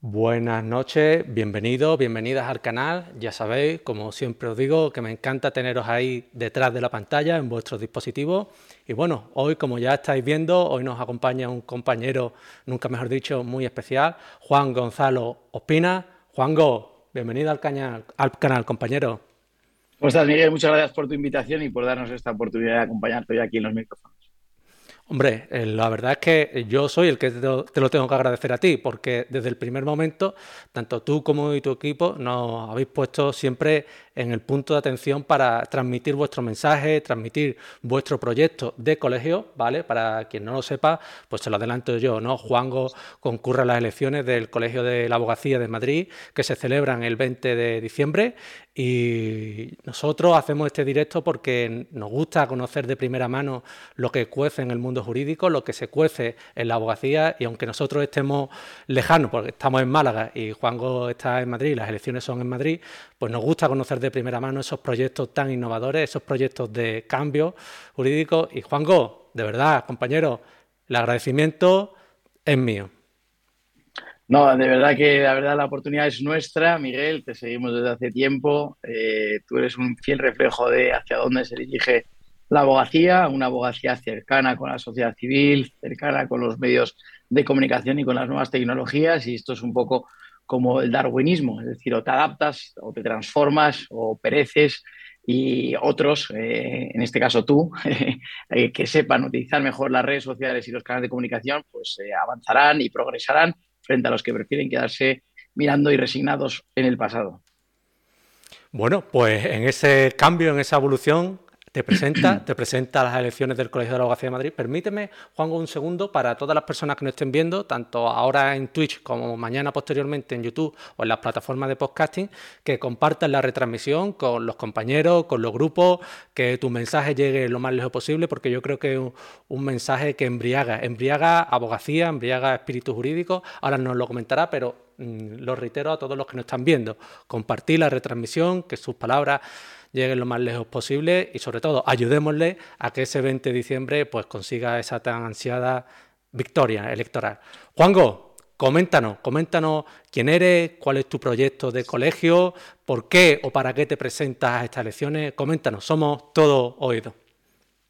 Buenas noches, bienvenidos, bienvenidas al canal. Ya sabéis, como siempre os digo, que me encanta teneros ahí detrás de la pantalla en vuestros dispositivos. Y bueno, hoy, como ya estáis viendo, hoy nos acompaña un compañero, nunca mejor dicho, muy especial, Juan Gonzalo Ospina. Juango, bienvenido al, canal, al canal, compañero. ¿Cómo Miguel? Muchas gracias por tu invitación y por darnos esta oportunidad de acompañarte hoy aquí en los micrófonos. Hombre, eh, la verdad es que yo soy el que te lo tengo que agradecer a ti, porque desde el primer momento, tanto tú como tu equipo nos habéis puesto siempre en el punto de atención para transmitir vuestro mensaje, transmitir vuestro proyecto de colegio, ¿vale? Para quien no lo sepa, pues se lo adelanto yo, ¿no? Juango concurre a las elecciones del Colegio de la Abogacía de Madrid, que se celebran el 20 de diciembre, y nosotros hacemos este directo porque nos gusta conocer de primera mano lo que cuece en el mundo jurídico, lo que se cuece en la abogacía, y aunque nosotros estemos lejanos, porque estamos en Málaga y Juango está en Madrid, las elecciones son en Madrid, pues nos gusta conocer de primera mano esos proyectos tan innovadores, esos proyectos de cambio jurídico. Y Juango, de verdad, compañero, el agradecimiento es mío. No, de verdad que la verdad la oportunidad es nuestra, Miguel, te seguimos desde hace tiempo. Eh, tú eres un fiel reflejo de hacia dónde se dirige la abogacía, una abogacía cercana con la sociedad civil, cercana con los medios de comunicación y con las nuevas tecnologías. Y esto es un poco como el darwinismo, es decir, o te adaptas o te transformas o pereces y otros, eh, en este caso tú, eh, que sepan utilizar mejor las redes sociales y los canales de comunicación, pues eh, avanzarán y progresarán frente a los que prefieren quedarse mirando y resignados en el pasado. Bueno, pues en ese cambio, en esa evolución, te presenta, te presenta las elecciones del Colegio de la Abogacía de Madrid. Permíteme, Juan, un segundo para todas las personas que nos estén viendo, tanto ahora en Twitch como mañana posteriormente en YouTube o en las plataformas de podcasting, que compartan la retransmisión con los compañeros, con los grupos, que tu mensaje llegue lo más lejos posible, porque yo creo que es un, mensaje que embriaga, embriaga abogacía, embriaga espíritu jurídico. Ahora nos lo comentará, pero mm, lo reitero a todos los que nos están viendo. Compartir la retransmisión, que sus palabras lleguen lo más lejos posible y sobre todo ayudémosle a que ese 20 de diciembre pues consiga esa tan ansiada victoria electoral. Juango, coméntanos, coméntanos quién eres, cuál es tu proyecto de colegio, por qué o para qué te presentas a estas elecciones. Coméntanos, somos todos oídos.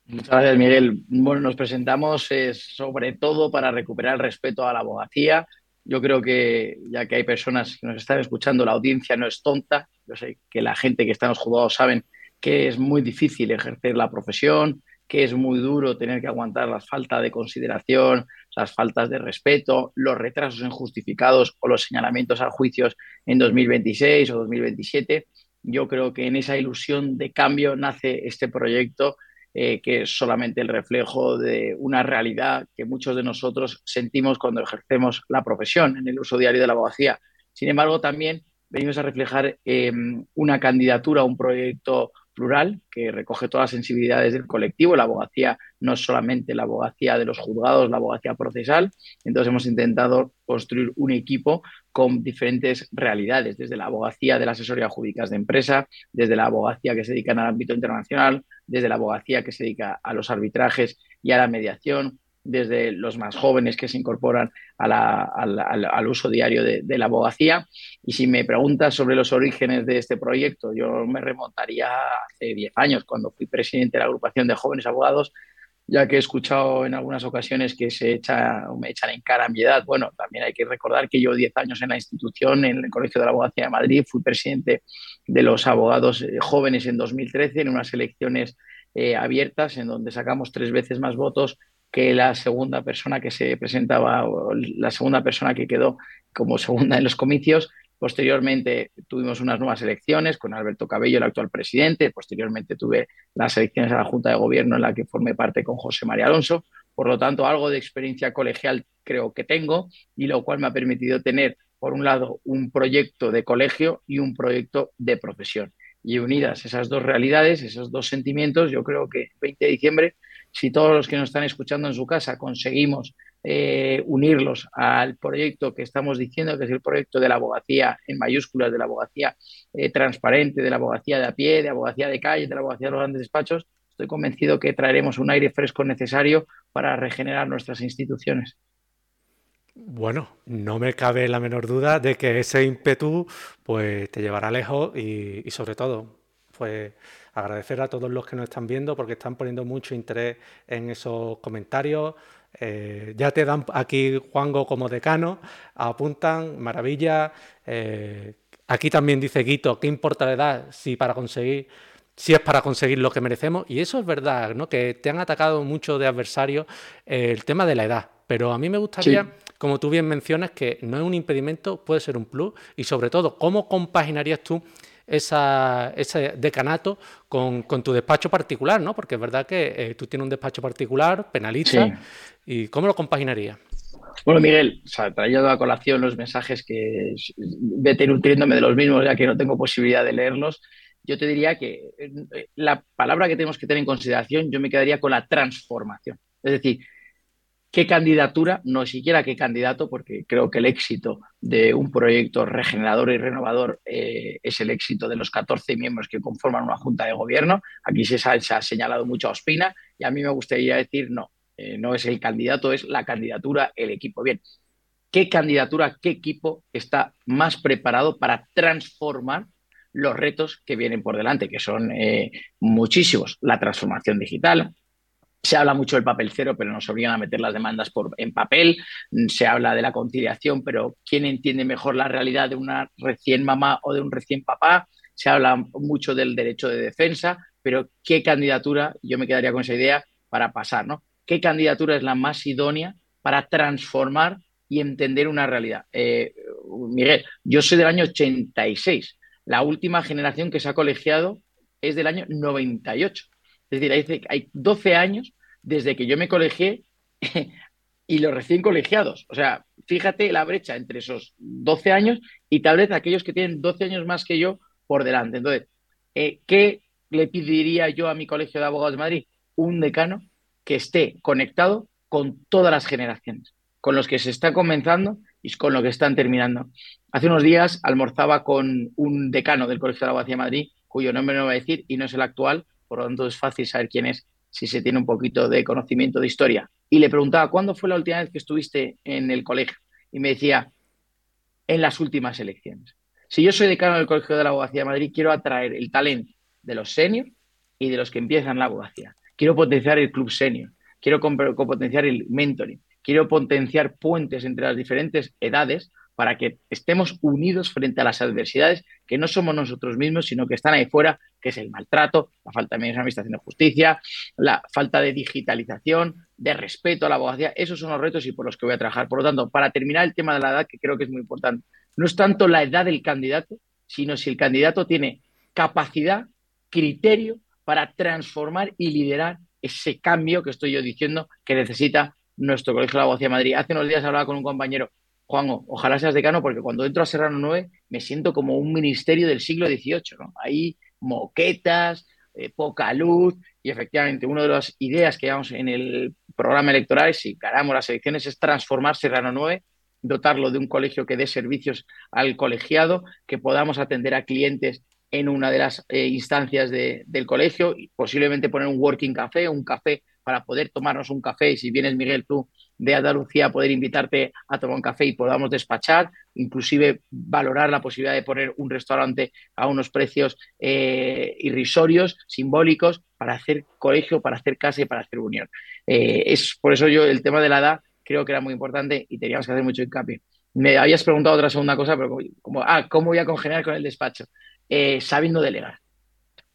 Muchas gracias, Miguel. Bueno, nos presentamos sobre todo para recuperar el respeto a la abogacía. Yo creo que ya que hay personas que nos están escuchando, la audiencia no es tonta yo sé que la gente que está en los juzgados saben que es muy difícil ejercer la profesión, que es muy duro tener que aguantar las faltas de consideración, las faltas de respeto, los retrasos injustificados o los señalamientos a juicios en 2026 o 2027. Yo creo que en esa ilusión de cambio nace este proyecto eh, que es solamente el reflejo de una realidad que muchos de nosotros sentimos cuando ejercemos la profesión en el uso diario de la abogacía. Sin embargo, también venimos a reflejar eh, una candidatura, un proyecto plural que recoge todas las sensibilidades del colectivo. La abogacía no es solamente la abogacía de los juzgados, la abogacía procesal. Entonces hemos intentado construir un equipo con diferentes realidades, desde la abogacía de la asesoría jurídica de empresa, desde la abogacía que se dedica al ámbito internacional, desde la abogacía que se dedica a los arbitrajes y a la mediación, desde los más jóvenes que se incorporan al, uso diario de, la abogacía. Y si me preguntas sobre los orígenes de este proyecto, yo me remontaría hace 10 años, cuando fui presidente de la agrupación de jóvenes abogados, ya que he escuchado en algunas ocasiones que se echa, me echan en cara mi edad. Bueno, también hay que recordar que yo 10 años en la institución, en el Colegio de la Abogacía de Madrid, fui presidente de los abogados eh, jóvenes en 2013 en unas elecciones eh, abiertas en donde sacamos tres veces más votos que la segunda persona que se presentaba, la segunda persona que quedó como segunda en los comicios. Posteriormente tuvimos unas nuevas elecciones con Alberto Cabello, el actual presidente. Posteriormente tuve las elecciones a la Junta de Gobierno en la que formé parte con José María Alonso. Por lo tanto, algo de experiencia colegial creo que tengo y lo cual me ha permitido tener, por un lado, un proyecto de colegio y un proyecto de profesión. Y unidas esas dos realidades, esos dos sentimientos, yo creo que el 20 de diciembre si todos los que nos están escuchando en su casa conseguimos eh, unirlos al proyecto que estamos diciendo, que es el proyecto de la abogacía en mayúsculas, de la abogacía eh, transparente, de la abogacía de a pie, de abogacía de calle, de la abogacía de los grandes despachos, estoy convencido que traeremos un aire fresco necesario para regenerar nuestras instituciones. Bueno, no me cabe la menor duda de que ese ímpetu pues te llevará lejos y, y sobre todo pues agradecer a todos los que nos están viendo porque están poniendo mucho interés en esos comentarios. Eh, ya te dan aquí Juango como decano, apuntan, maravilla. Eh, aquí también dice Guito, ¿qué importa la edad si para conseguir, si es para conseguir lo que merecemos? Y eso es verdad, ¿no? Que te han atacado mucho de adversarios eh, el tema de la edad. Pero a mí me gustaría, como tú bien mencionas, que no es un impedimento, puede ser un plus. Y sobre todo, ¿cómo compaginarías tú esa, ese decanato con, tu despacho particular, ¿no? Porque es verdad que eh, tú tienes un despacho particular, penalista, ¿y cómo lo compaginaría? Bueno, Miguel, o sea, trayendo a colación los mensajes que vete nutriéndome de los mismos, ya que no tengo posibilidad de leerlos, yo te diría que eh, la palabra que tenemos que tener en consideración, yo me quedaría con la transformación. Es decir, qué candidatura, no siquiera qué candidato, porque creo que el éxito de un proyecto regenerador y renovador eh, es el éxito de los 14 miembros que conforman una junta de gobierno. Aquí se ha, señalado mucho a Ospina y a mí me gustaría decir no, eh, no es el candidato, es la candidatura, el equipo. Bien, ¿qué candidatura, qué equipo está más preparado para transformar los retos que vienen por delante, que son eh, muchísimos? La transformación digital, se habla mucho del papel cero, pero nos obligan a meter las demandas por, en papel. Se habla de la conciliación, pero ¿quién entiende mejor la realidad de una recién mamá o de un recién papá? Se habla mucho del derecho de defensa, pero ¿qué candidatura? Yo me quedaría con esa idea para pasar, ¿no? ¿Qué candidatura es la más idónea para transformar y entender una realidad? Eh, Miguel, yo soy del año 86. La última generación que se ha colegiado es del año 98. Es decir, hay, 12 años desde que yo me colegié y los recién colegiados. O sea, fíjate la brecha entre esos 12 años y tal vez aquellos que tienen 12 años más que yo por delante. Entonces, eh, ¿qué le pediría yo a mi colegio de abogados de Madrid? Un decano que esté conectado con todas las generaciones, con los que se está comenzando y con los que están terminando. Hace unos días almorzaba con un decano del Colegio de la Abogacía de Madrid, cuyo nombre no voy a decir y no es el actual, por lo tanto es fácil saber quién es si se tiene un poquito de conocimiento de historia. Y le preguntaba, ¿cuándo fue la última vez que estuviste en el colegio? Y me decía, en las últimas elecciones. Si yo soy decano del Colegio de la Abogacía de Madrid, quiero atraer el talento de los seniors y de los que empiezan la abogacía. Quiero potenciar el club senior, quiero potenciar el mentoring, quiero potenciar puentes entre las diferentes edades para que estemos unidos frente a las adversidades que no somos nosotros mismos, sino que están ahí fuera, que es el maltrato, la falta de medios de administración de justicia, la falta de digitalización, de respeto a la abogacía. Esos son los retos y por los que voy a trabajar. Por lo tanto, para terminar el tema de la edad, que creo que es muy importante, no es tanto la edad del candidato, sino si el candidato tiene capacidad, criterio para transformar y liderar ese cambio que estoy yo diciendo que necesita nuestro Colegio de la Abogacía de Madrid. Hace unos días hablaba con un compañero Juan, ojalá seas decano, porque cuando entro a Serrano 9 me siento como un ministerio del siglo XVIII, ¿no? Hay moquetas, eh, poca luz, y efectivamente una de las ideas que llevamos en el programa electoral, si ganamos las elecciones, es transformar Serrano 9, dotarlo de un colegio que dé servicios al colegiado, que podamos atender a clientes en una de las eh, instancias del colegio, y posiblemente poner un working café, un café para poder tomarnos un café, y si vienes Miguel tú de Andalucía poder invitarte a tomar un café y podamos despachar, inclusive valorar la posibilidad de poner un restaurante a unos precios eh, irrisorios, simbólicos, para hacer colegio, para hacer casa y para hacer unión. Eh, es por eso yo el tema de la edad creo que era muy importante y teníamos que hacer mucho hincapié. Me habías preguntado otra segunda cosa, pero como, ah, ¿cómo voy a congeniar con el despacho? Eh, sabiendo delegar.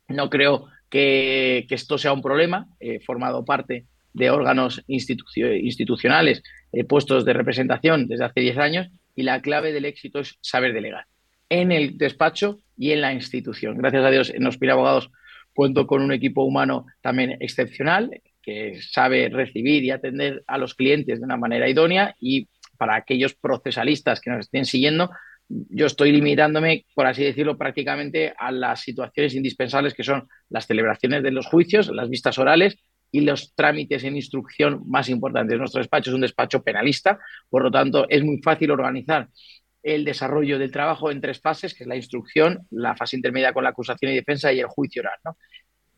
No creo que, que, esto sea un problema. He formado parte de órganos institucionales, eh, puestos de representación desde hace 10 años y la clave del éxito es saber delegar en el despacho y en la institución. Gracias a Dios en Ospira Abogados cuento con un equipo humano también excepcional que sabe recibir y atender a los clientes de una manera idónea y para aquellos procesalistas que nos estén siguiendo, yo estoy limitándome, por así decirlo, prácticamente a las situaciones indispensables que son las celebraciones de los juicios, las vistas orales y los trámites en instrucción más importantes. Nuestro despacho es un despacho penalista, por lo tanto es muy fácil organizar el desarrollo del trabajo en tres fases, que es la instrucción, la fase intermedia con la acusación y defensa y el juicio oral. ¿no?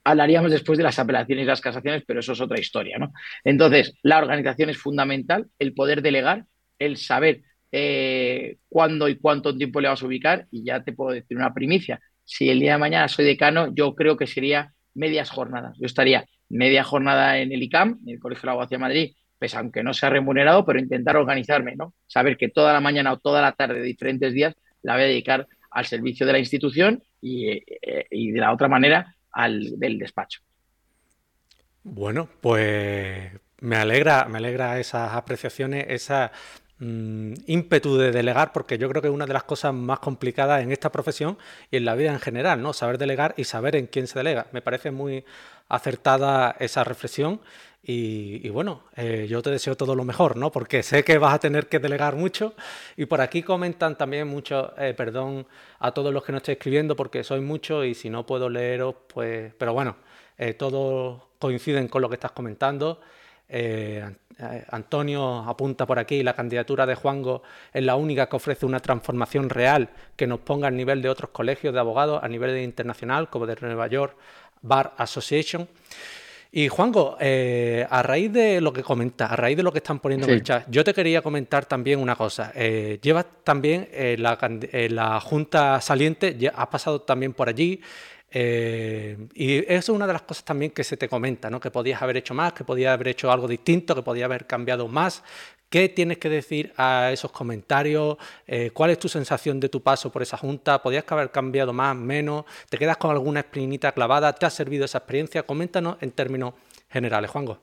Hablaríamos después de las apelaciones y las casaciones, pero eso es otra historia. ¿no? Entonces, la organización es fundamental, el poder delegar, el saber eh, cuándo y cuánto tiempo le vas a ubicar y ya te puedo decir una primicia. Si el día de mañana soy decano, yo creo que sería medias jornadas. Yo estaría media jornada en el ICAM, en el Colegio de la de Madrid, pues aunque no sea remunerado, pero intentar organizarme, ¿no? Saber que toda la mañana o toda la tarde de diferentes días la voy a dedicar al servicio de la institución y, eh, de la otra manera al del despacho. Bueno, pues me alegra, me alegra esas apreciaciones, esa mm, ímpetu de delegar, porque yo creo que es una de las cosas más complicadas en esta profesión y en la vida en general, ¿no? Saber delegar y saber en quién se delega. Me parece muy acertada esa reflexión y, bueno, eh, yo te deseo todo lo mejor, ¿no? Porque sé que vas a tener que delegar mucho. Y por aquí comentan también mucho, eh, perdón a todos los que no estoy escribiendo porque soy mucho y si no puedo leeros, pues. Pero bueno, eh, todos coinciden con lo que estás comentando. Antonio apunta por aquí, la candidatura de Juango es la única que ofrece una transformación real que nos ponga al nivel de otros colegios de abogados a nivel internacional, como de Nueva York Bar Association. Y Juanjo, eh, a raíz de lo que comenta, a raíz de lo que están poniendo en el chat, yo te quería comentar también una cosa. Eh, llevas también eh, la, la, Junta Saliente, ya has pasado también por allí. y eso es una de las cosas también que se te comenta, ¿no? Que podías haber hecho más, que podías haber hecho algo distinto, que podías haber cambiado más. ¿Qué tienes que decir a esos comentarios? Eh, ¿Cuál es tu sensación de tu paso por esa junta? ¿Podías haber cambiado más, menos? ¿Te quedas con alguna espinita clavada? ¿Te ha servido esa experiencia? Coméntanos en términos generales, Juango.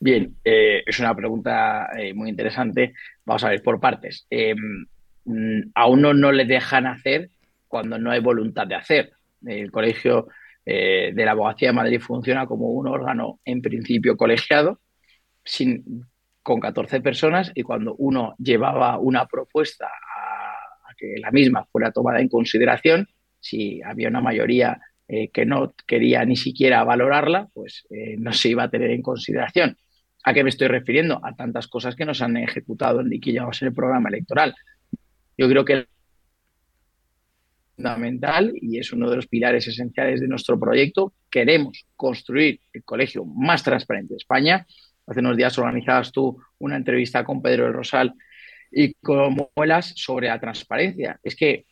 Bien, eh, es una pregunta eh, muy interesante. Vamos a ver por partes. Mm, a uno no le dejan hacer cuando no hay voluntad de hacer. El Colegio de la Abogacía de Madrid funciona como un órgano en principio colegiado, sin con 14 personas y cuando uno llevaba una propuesta a, que la misma fuera tomada en consideración, si había una mayoría eh, que no quería ni siquiera valorarla, pues eh, no se iba a tener en consideración. ¿A qué me estoy refiriendo? A tantas cosas que nos han ejecutado en llevamos en el programa electoral. Yo creo que es fundamental y es uno de los pilares esenciales de nuestro proyecto. Queremos construir el colegio más transparente de España Hace unos días organizabas tú una entrevista con Pedro del Rosal y con Muelas sobre la transparencia. Es que,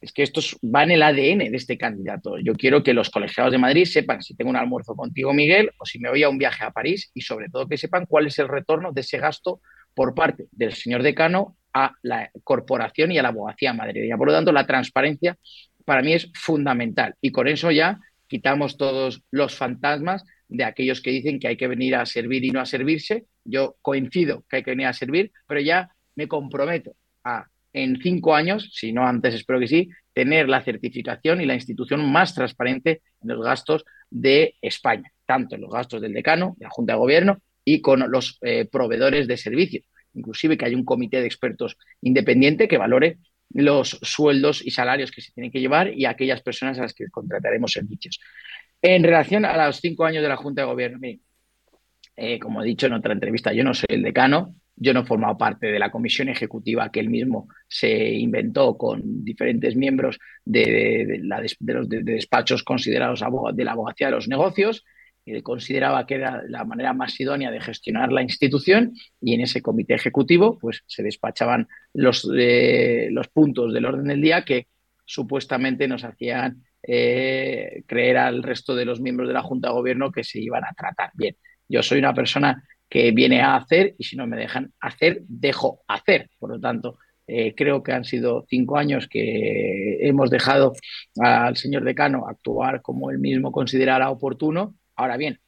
es que esto va en el ADN de este candidato. Yo quiero que los colegiados de Madrid sepan si tengo un almuerzo contigo, Miguel, o si me voy a un viaje a París y sobre todo que sepan cuál es el retorno de ese gasto por parte del señor decano a la corporación y a la abogacía madrileña. Por lo tanto, la transparencia para mí es fundamental y con eso ya quitamos todos los fantasmas de aquellos que dicen que hay que venir a servir y no a servirse. Yo coincido que hay que venir a servir, pero ya me comprometo a, en cinco años, si no antes espero que sí, tener la certificación y la institución más transparente en los gastos de España, tanto en los gastos del decano, de la Junta de Gobierno y con los eh, proveedores de servicios. Inclusive que hay un comité de expertos independiente que valore los sueldos y salarios que se tienen que llevar y aquellas personas a las que contrataremos servicios. En relación a los cinco años de la Junta de Gobierno, eh, como he dicho en otra entrevista, yo no soy el decano, yo no he formado parte de la comisión ejecutiva que él mismo se inventó con diferentes miembros de, los despachos considerados de la abogacía de los negocios. Él consideraba que era la manera más idónea de gestionar la institución y en ese comité ejecutivo pues, se despachaban los, eh, los puntos del orden del día que supuestamente nos hacían eh, creer al resto de los miembros de la Junta de Gobierno que se iban a tratar bien. Yo soy una persona que viene a hacer y si no me dejan hacer, dejo hacer. Por lo tanto, eh, creo que han sido cinco años que hemos dejado al señor decano actuar como él mismo considerara oportuno. Ahora bien,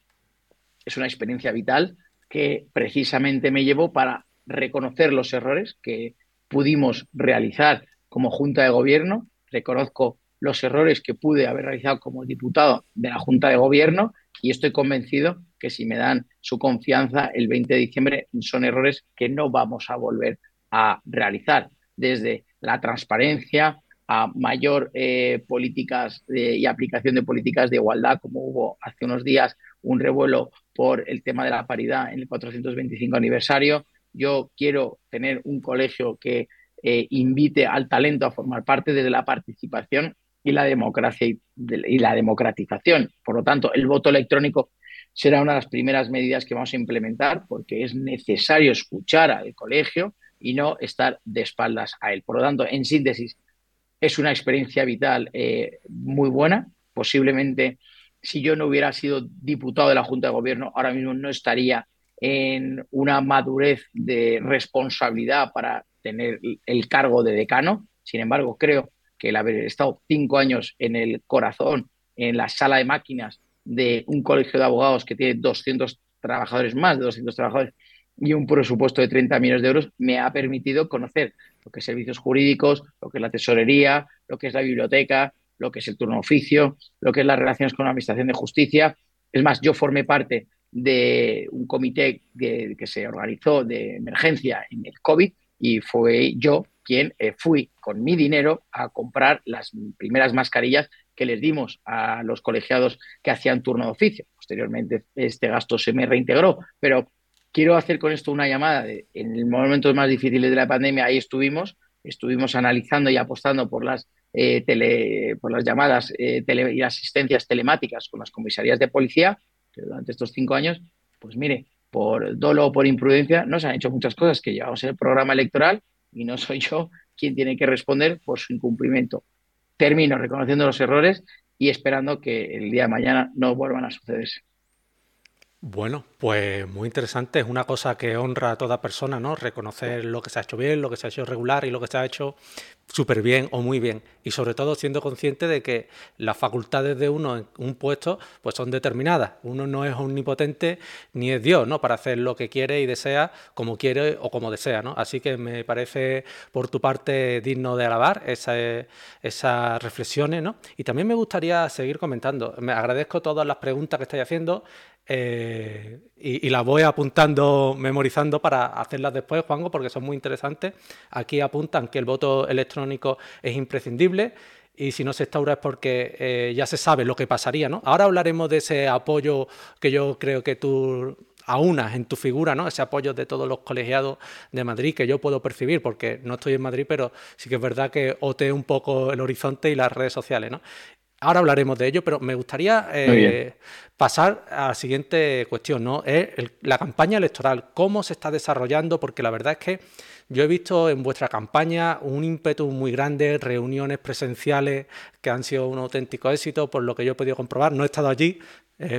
es una experiencia vital que precisamente me llevó para reconocer los errores que pudimos realizar como Junta de Gobierno. Reconozco los errores que pude haber realizado como diputado de la Junta de Gobierno y estoy convencido que si me dan su confianza el 20 de diciembre son errores que no vamos a volver a realizar, desde la transparencia a mayor eh, políticas y aplicación de políticas de igualdad, como hubo hace unos días un revuelo por el tema de la paridad en el 425 aniversario. Yo quiero tener un colegio que eh, invite al talento a formar parte desde la participación y la democracia y, la democratización. Por lo tanto, el voto electrónico será una de las primeras medidas que vamos a implementar porque es necesario escuchar al colegio y no estar de espaldas a él. Por lo tanto, en síntesis, es una experiencia vital eh, muy buena. Posiblemente, si yo no hubiera sido diputado de la Junta de Gobierno, ahora mismo no estaría en una madurez de responsabilidad para tener el cargo de decano. Sin embargo, creo que el haber estado cinco años en el corazón, en la sala de máquinas de un colegio de abogados que tiene 200 trabajadores, más de 200 trabajadores, y un presupuesto de 30 millones de euros, me ha permitido conocer lo que es servicios jurídicos, lo que es la tesorería, lo que es la biblioteca, lo que es el turno oficio, lo que es las relaciones con la Administración de Justicia. Es más, yo formé parte de un comité que, se organizó de emergencia en el COVID y fue yo quien eh, fui con mi dinero a comprar las primeras mascarillas que les dimos a los colegiados que hacían turno de oficio. Posteriormente este gasto se me reintegró, pero quiero hacer con esto una llamada. en el momentos más difíciles de la pandemia, ahí estuvimos, estuvimos analizando y apostando por las, eh, tele, por las llamadas eh, tele, y asistencias telemáticas con las comisarías de policía, durante estos cinco años, pues mire, por dolo o por imprudencia, no se han hecho muchas cosas que llevamos en el programa electoral y no soy yo quien tiene que responder por su incumplimiento. Termino reconociendo los errores y esperando que el día de mañana no vuelvan a sucederse. Bueno, pues muy interesante. Es una cosa que honra a toda persona, ¿no? Reconocer lo que se ha hecho bien, lo que se ha hecho regular y lo que se ha hecho súper bien o muy bien. Y sobre todo siendo consciente de que las facultades de uno en un puesto pues son determinadas. Uno no es omnipotente ni es Dios, ¿no? Para hacer lo que quiere y desea, como quiere o como desea, ¿no? Así que me parece por tu parte digno de alabar esas reflexiones, ¿no? Y también me gustaría seguir comentando. Me agradezco todas las preguntas que estáis haciendo. Eh, y, las voy apuntando, memorizando para hacerlas después, Juanjo, porque son muy interesantes. Aquí apuntan que el voto electrónico es imprescindible y si no se instaura es porque eh, ya se sabe lo que pasaría. ¿no? Ahora hablaremos de ese apoyo que yo creo que tú aunas en tu figura, ¿no? Ese apoyo de todos los colegiados de Madrid que yo puedo percibir, porque no estoy en Madrid, pero sí que es verdad que ote un poco el horizonte y las redes sociales, ¿no? Ahora hablaremos de ello, pero me gustaría eh, pasar a la siguiente cuestión, ¿no? Es la campaña electoral, cómo se está desarrollando, porque la verdad es que yo he visto en vuestra campaña un ímpetu muy grande, reuniones presenciales que han sido un auténtico éxito, por lo que yo he podido comprobar. No he estado allí,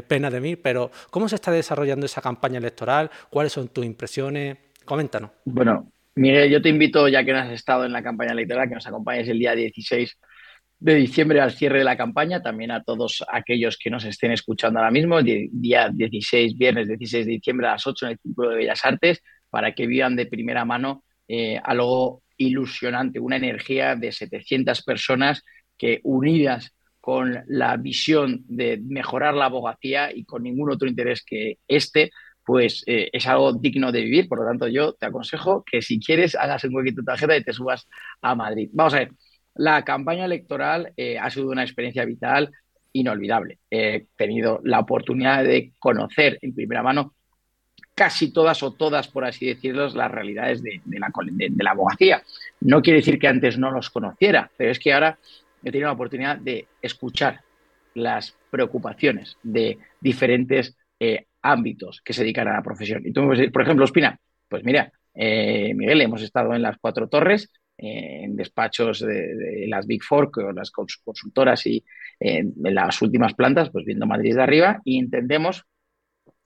pena de mí, pero ¿cómo se está desarrollando esa campaña electoral? ¿Cuáles son tus impresiones? Coméntanos. Bueno, Miguel, yo te invito, ya que no has estado en la campaña electoral, que nos acompañes el día 16 de diciembre al cierre de la campaña, también a todos aquellos que nos estén escuchando ahora mismo, día 16, viernes 16 de diciembre a las 8 en el Círculo de Bellas Artes, para que vivan de primera mano eh, algo ilusionante, una energía de 700 personas que unidas con la visión de mejorar la abogacía y con ningún otro interés que este, pues eh, es algo digno de vivir. Por lo tanto, yo te aconsejo que si quieres hagas un huequito tu tarjeta y te subas a Madrid. Vamos a ver, la campaña electoral eh, ha sido una experiencia vital inolvidable. He tenido la oportunidad de conocer en primera mano casi todas o todas, por así decirlo, las realidades de, la, de, la, abogacía. No quiere decir que antes no los conociera, pero es que ahora he tenido la oportunidad de escuchar las preocupaciones de diferentes eh, ámbitos que se dedican a la profesión. Y tú me decir, por ejemplo, Espina, pues mira, eh, Miguel, hemos estado en las cuatro torres, en despachos de, las Big Four, o las consultoras y en las últimas plantas, pues viendo Madrid de arriba y entendemos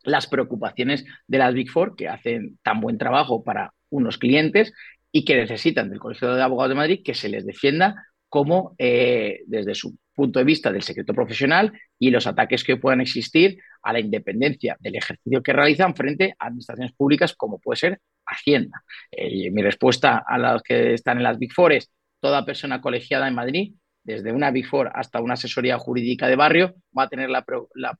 las preocupaciones de las Big Four que hacen tan buen trabajo para unos clientes y que necesitan del Colegio de Abogados de Madrid que se les defienda como eh, desde su punto de vista del secreto profesional y los ataques que puedan existir a la independencia del ejercicio que realizan frente a administraciones públicas como puede ser Hacienda. Eh, mi respuesta a los que están en las Big Four es toda persona colegiada en Madrid, desde una Big Four hasta una asesoría jurídica de barrio, va a tener la,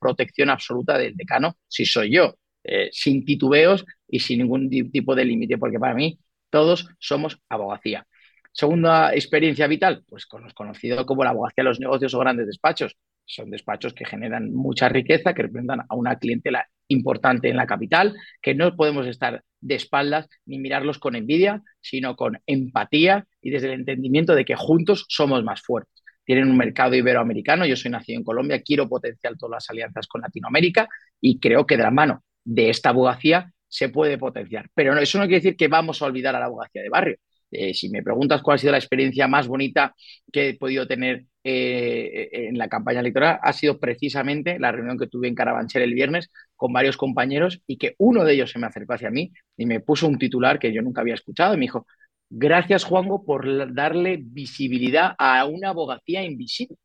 protección absoluta del decano si soy yo, eh, sin titubeos y sin ningún tipo de límite, porque para mí todos somos abogacía. Segunda experiencia vital, pues con los conocidos como la abogacía de los negocios o grandes despachos. Son despachos que generan mucha riqueza, que representan a una clientela importante en la capital, que no podemos estar de espaldas ni mirarlos con envidia, sino con empatía y desde el entendimiento de que juntos somos más fuertes. Tienen un mercado iberoamericano, yo soy nacido en Colombia, quiero potenciar todas las alianzas con Latinoamérica y creo que de la mano de esta abogacía se puede potenciar. Pero no, eso no quiere decir que vamos a olvidar a la abogacía de barrio. Eh, si me preguntas cuál ha sido la experiencia más bonita que he podido tener eh, en la campaña electoral, ha sido precisamente la reunión que tuve en Carabanchel el viernes con varios compañeros y que uno de ellos se me acercó hacia mí y me puso un titular que yo nunca había escuchado y me dijo, gracias Juanjo por darle visibilidad a una abogacía invisible.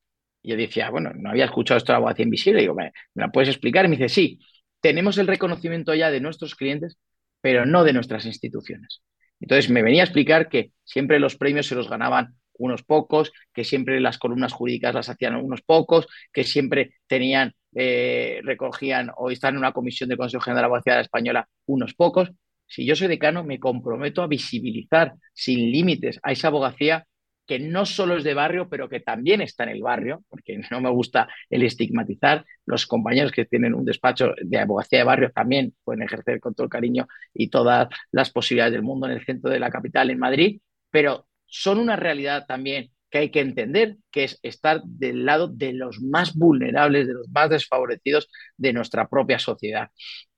Y yo decía, bueno, no había escuchado esto de abogacía invisible. Y digo, ¿me, ¿me la puedes explicar? Y me dice, sí, tenemos el reconocimiento ya de nuestros clientes, pero no de nuestras instituciones. Entonces me venía a explicar que siempre los premios se los ganaban unos pocos, que siempre las columnas jurídicas las hacían unos pocos, que siempre tenían, eh, recogían o están en una comisión de Consejo General de la Abogacía Española unos pocos. Si yo soy decano, me comprometo a visibilizar sin límites a esa abogacía que no solo es de barrio, pero que también está en el barrio, porque no me gusta el estigmatizar. Los compañeros que tienen un despacho de abogacía de barrio también pueden ejercer con todo el cariño y todas las posibilidades del mundo en el centro de la capital, en Madrid, pero son una realidad también que hay que entender, que es estar del lado de los más vulnerables, de los más desfavorecidos de nuestra propia sociedad.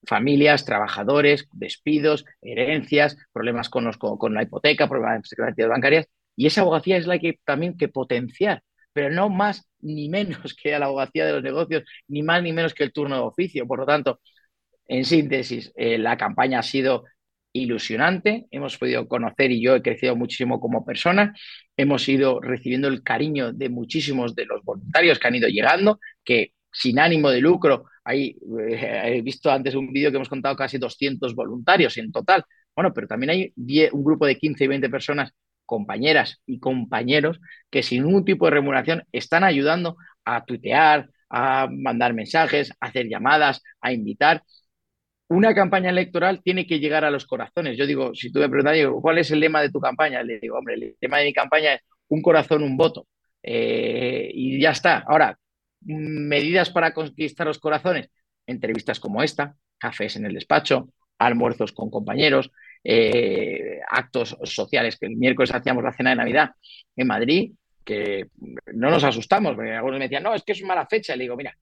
Familias, trabajadores, despidos, herencias, problemas con, con la hipoteca, problemas de secretarías bancarias, y esa abogacía es la que también que potenciar, pero no más ni menos que la abogacía de los negocios, ni más ni menos que el turno de oficio. Por lo tanto, en síntesis, eh, la campaña ha sido ilusionante, hemos podido conocer y yo he crecido muchísimo como persona, hemos ido recibiendo el cariño de muchísimos de los voluntarios que han ido llegando, que sin ánimo de lucro, hay, eh, he visto antes un vídeo que hemos contado casi 200 voluntarios en total, bueno, pero también hay un grupo de 15 y 20 personas compañeras y compañeros que sin ningún tipo de remuneración están ayudando a tuitear, a mandar mensajes, a hacer llamadas, a invitar. Una campaña electoral tiene que llegar a los corazones. Yo digo, si tú me preguntas, ¿cuál es el lema de tu campaña? Le digo, hombre, el lema de mi campaña es un corazón, un voto. Eh, y ya está. Ahora, medidas para conquistar los corazones, entrevistas como esta, cafés en el despacho, almuerzos con compañeros, eh, actos sociales, que el miércoles hacíamos la cena de Navidad en Madrid, que no nos asustamos, porque algunos me decían, no, es que es mala fecha. le digo, mira,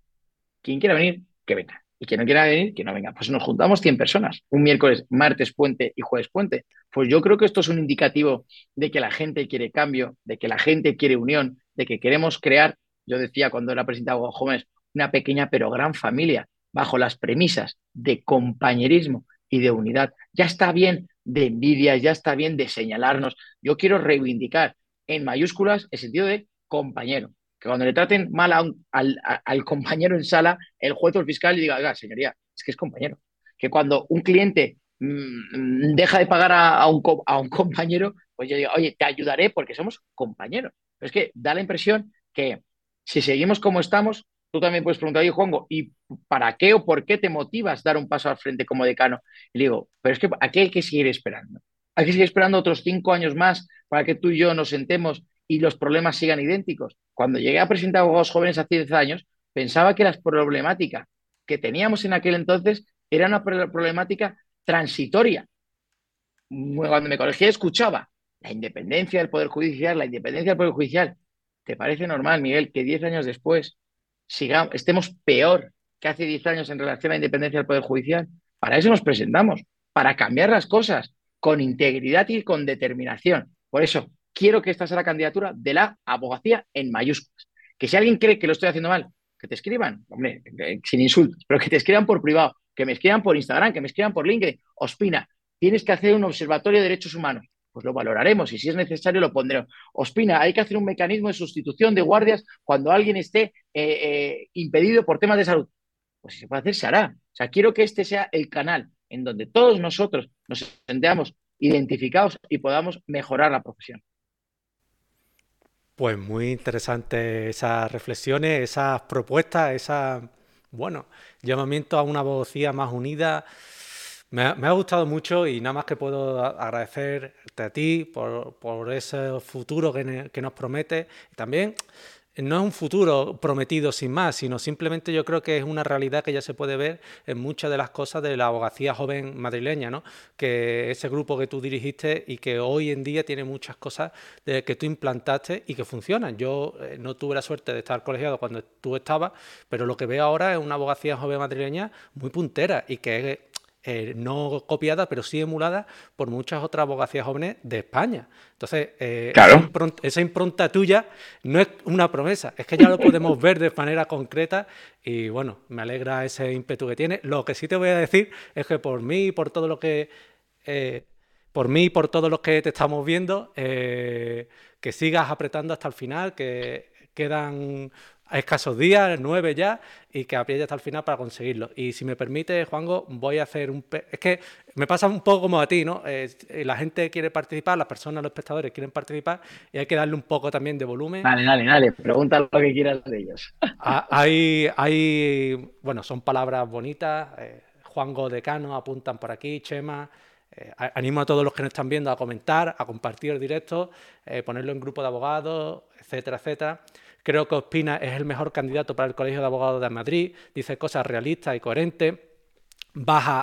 quien quiera venir, que venga. Y quien no quiera venir, que no venga. Pues nos juntamos 100 personas, un miércoles, martes puente y jueves puente. Pues yo creo que esto es un indicativo de que la gente quiere cambio, de que la gente quiere unión, de que queremos crear, yo decía cuando era presentado a jóvenes, una pequeña pero gran familia, bajo las premisas de compañerismo y de unidad. Ya está bien de envidia, ya está bien de señalarnos. Yo quiero reivindicar en mayúsculas el sentido de compañero. Que cuando le traten mal al, compañero en sala, el juez o el fiscal le diga, oiga, señoría, es que es compañero. Que cuando un cliente mm, deja de pagar a, un, a un compañero, pues yo digo, oye, te ayudaré porque somos compañeros. Pero es que da la impresión que si seguimos como estamos, tú también puedes preguntar, oye, Juanjo, ¿y para qué o por qué te motivas dar un paso al frente como decano? Y le digo, pero es que aquí hay que seguir esperando. Hay que seguir esperando otros cinco años más para que tú y yo nos sentemos y los problemas sigan idénticos. Cuando llegué a presentar a los jóvenes hace 10 años, pensaba que la problemática que teníamos en aquel entonces era una problemática transitoria. Cuando me colegía escuchaba la independencia del Poder Judicial, la independencia del Poder Judicial. ¿Te parece normal, Miguel, que 10 años después sigamos, estemos peor que hace 10 años en relación a la independencia del Poder Judicial. Para eso nos presentamos, para cambiar las cosas con integridad y con determinación. Por eso, quiero que esta sea la candidatura de la abogacía en mayúsculas. Que si alguien cree que lo estoy haciendo mal, que te escriban, hombre, sin insultos, pero que te escriban por privado, que me escriban por Instagram, que me escriban por LinkedIn. Ospina, tienes que hacer un observatorio de derechos humanos pues lo valoraremos y si es necesario lo pondremos. Ospina, hay que hacer un mecanismo de sustitución de guardias cuando alguien esté eh, eh, impedido por temas de salud. Pues si se puede hacer, se hará. O sea, quiero que este sea el canal en donde todos nosotros nos sentamos identificados y podamos mejorar la profesión. Pues muy interesante esas reflexiones, esas propuestas, esa, bueno, llamamiento a una abogacía más unida, me ha, gustado mucho y nada más que puedo agradecerte a ti por, ese futuro que, nos promete. También no es un futuro prometido sin más, sino simplemente yo creo que es una realidad que ya se puede ver en muchas de las cosas de la abogacía joven madrileña, ¿no? Que ese grupo que tú dirigiste y que hoy en día tiene muchas cosas que tú implantaste y que funcionan. Yo eh, no tuve la suerte de estar colegiado cuando tú estabas, pero lo que veo ahora es una abogacía joven madrileña muy puntera y que eh, no copiada, pero sí emulada por muchas otras abogacías jóvenes de España. Entonces, eh, esa, impronta, tuya no es una promesa, es que ya lo podemos ver de manera concreta y bueno, me alegra ese ímpetu que tiene. Lo que sí te voy a decir es que por mí y por todo lo que... Eh, por mí y por todos los que te estamos viendo, que sigas apretando hasta el final, que quedan a escasos días, nueve ya, y que apriete hasta el final para conseguirlo. Y si me permite, Juango, voy a hacer un... Es que me pasa un poco como a ti, ¿no? Eh, la gente quiere participar, las personas, los espectadores quieren participar y hay que darle un poco también de volumen. Dale, dale, dale, pregunta lo que quieras de ellos. Ah, hay, hay, bueno, son palabras bonitas. Eh, Juango Decano apuntan por aquí, Chema. Eh, animo a todos los que nos están viendo a comentar, a compartir el directo, ponerlo en grupo de abogados, etcétera, etcétera. Creo que Ospina es el mejor candidato para el Colegio de Abogados de Madrid, dice cosas realistas y coherentes baja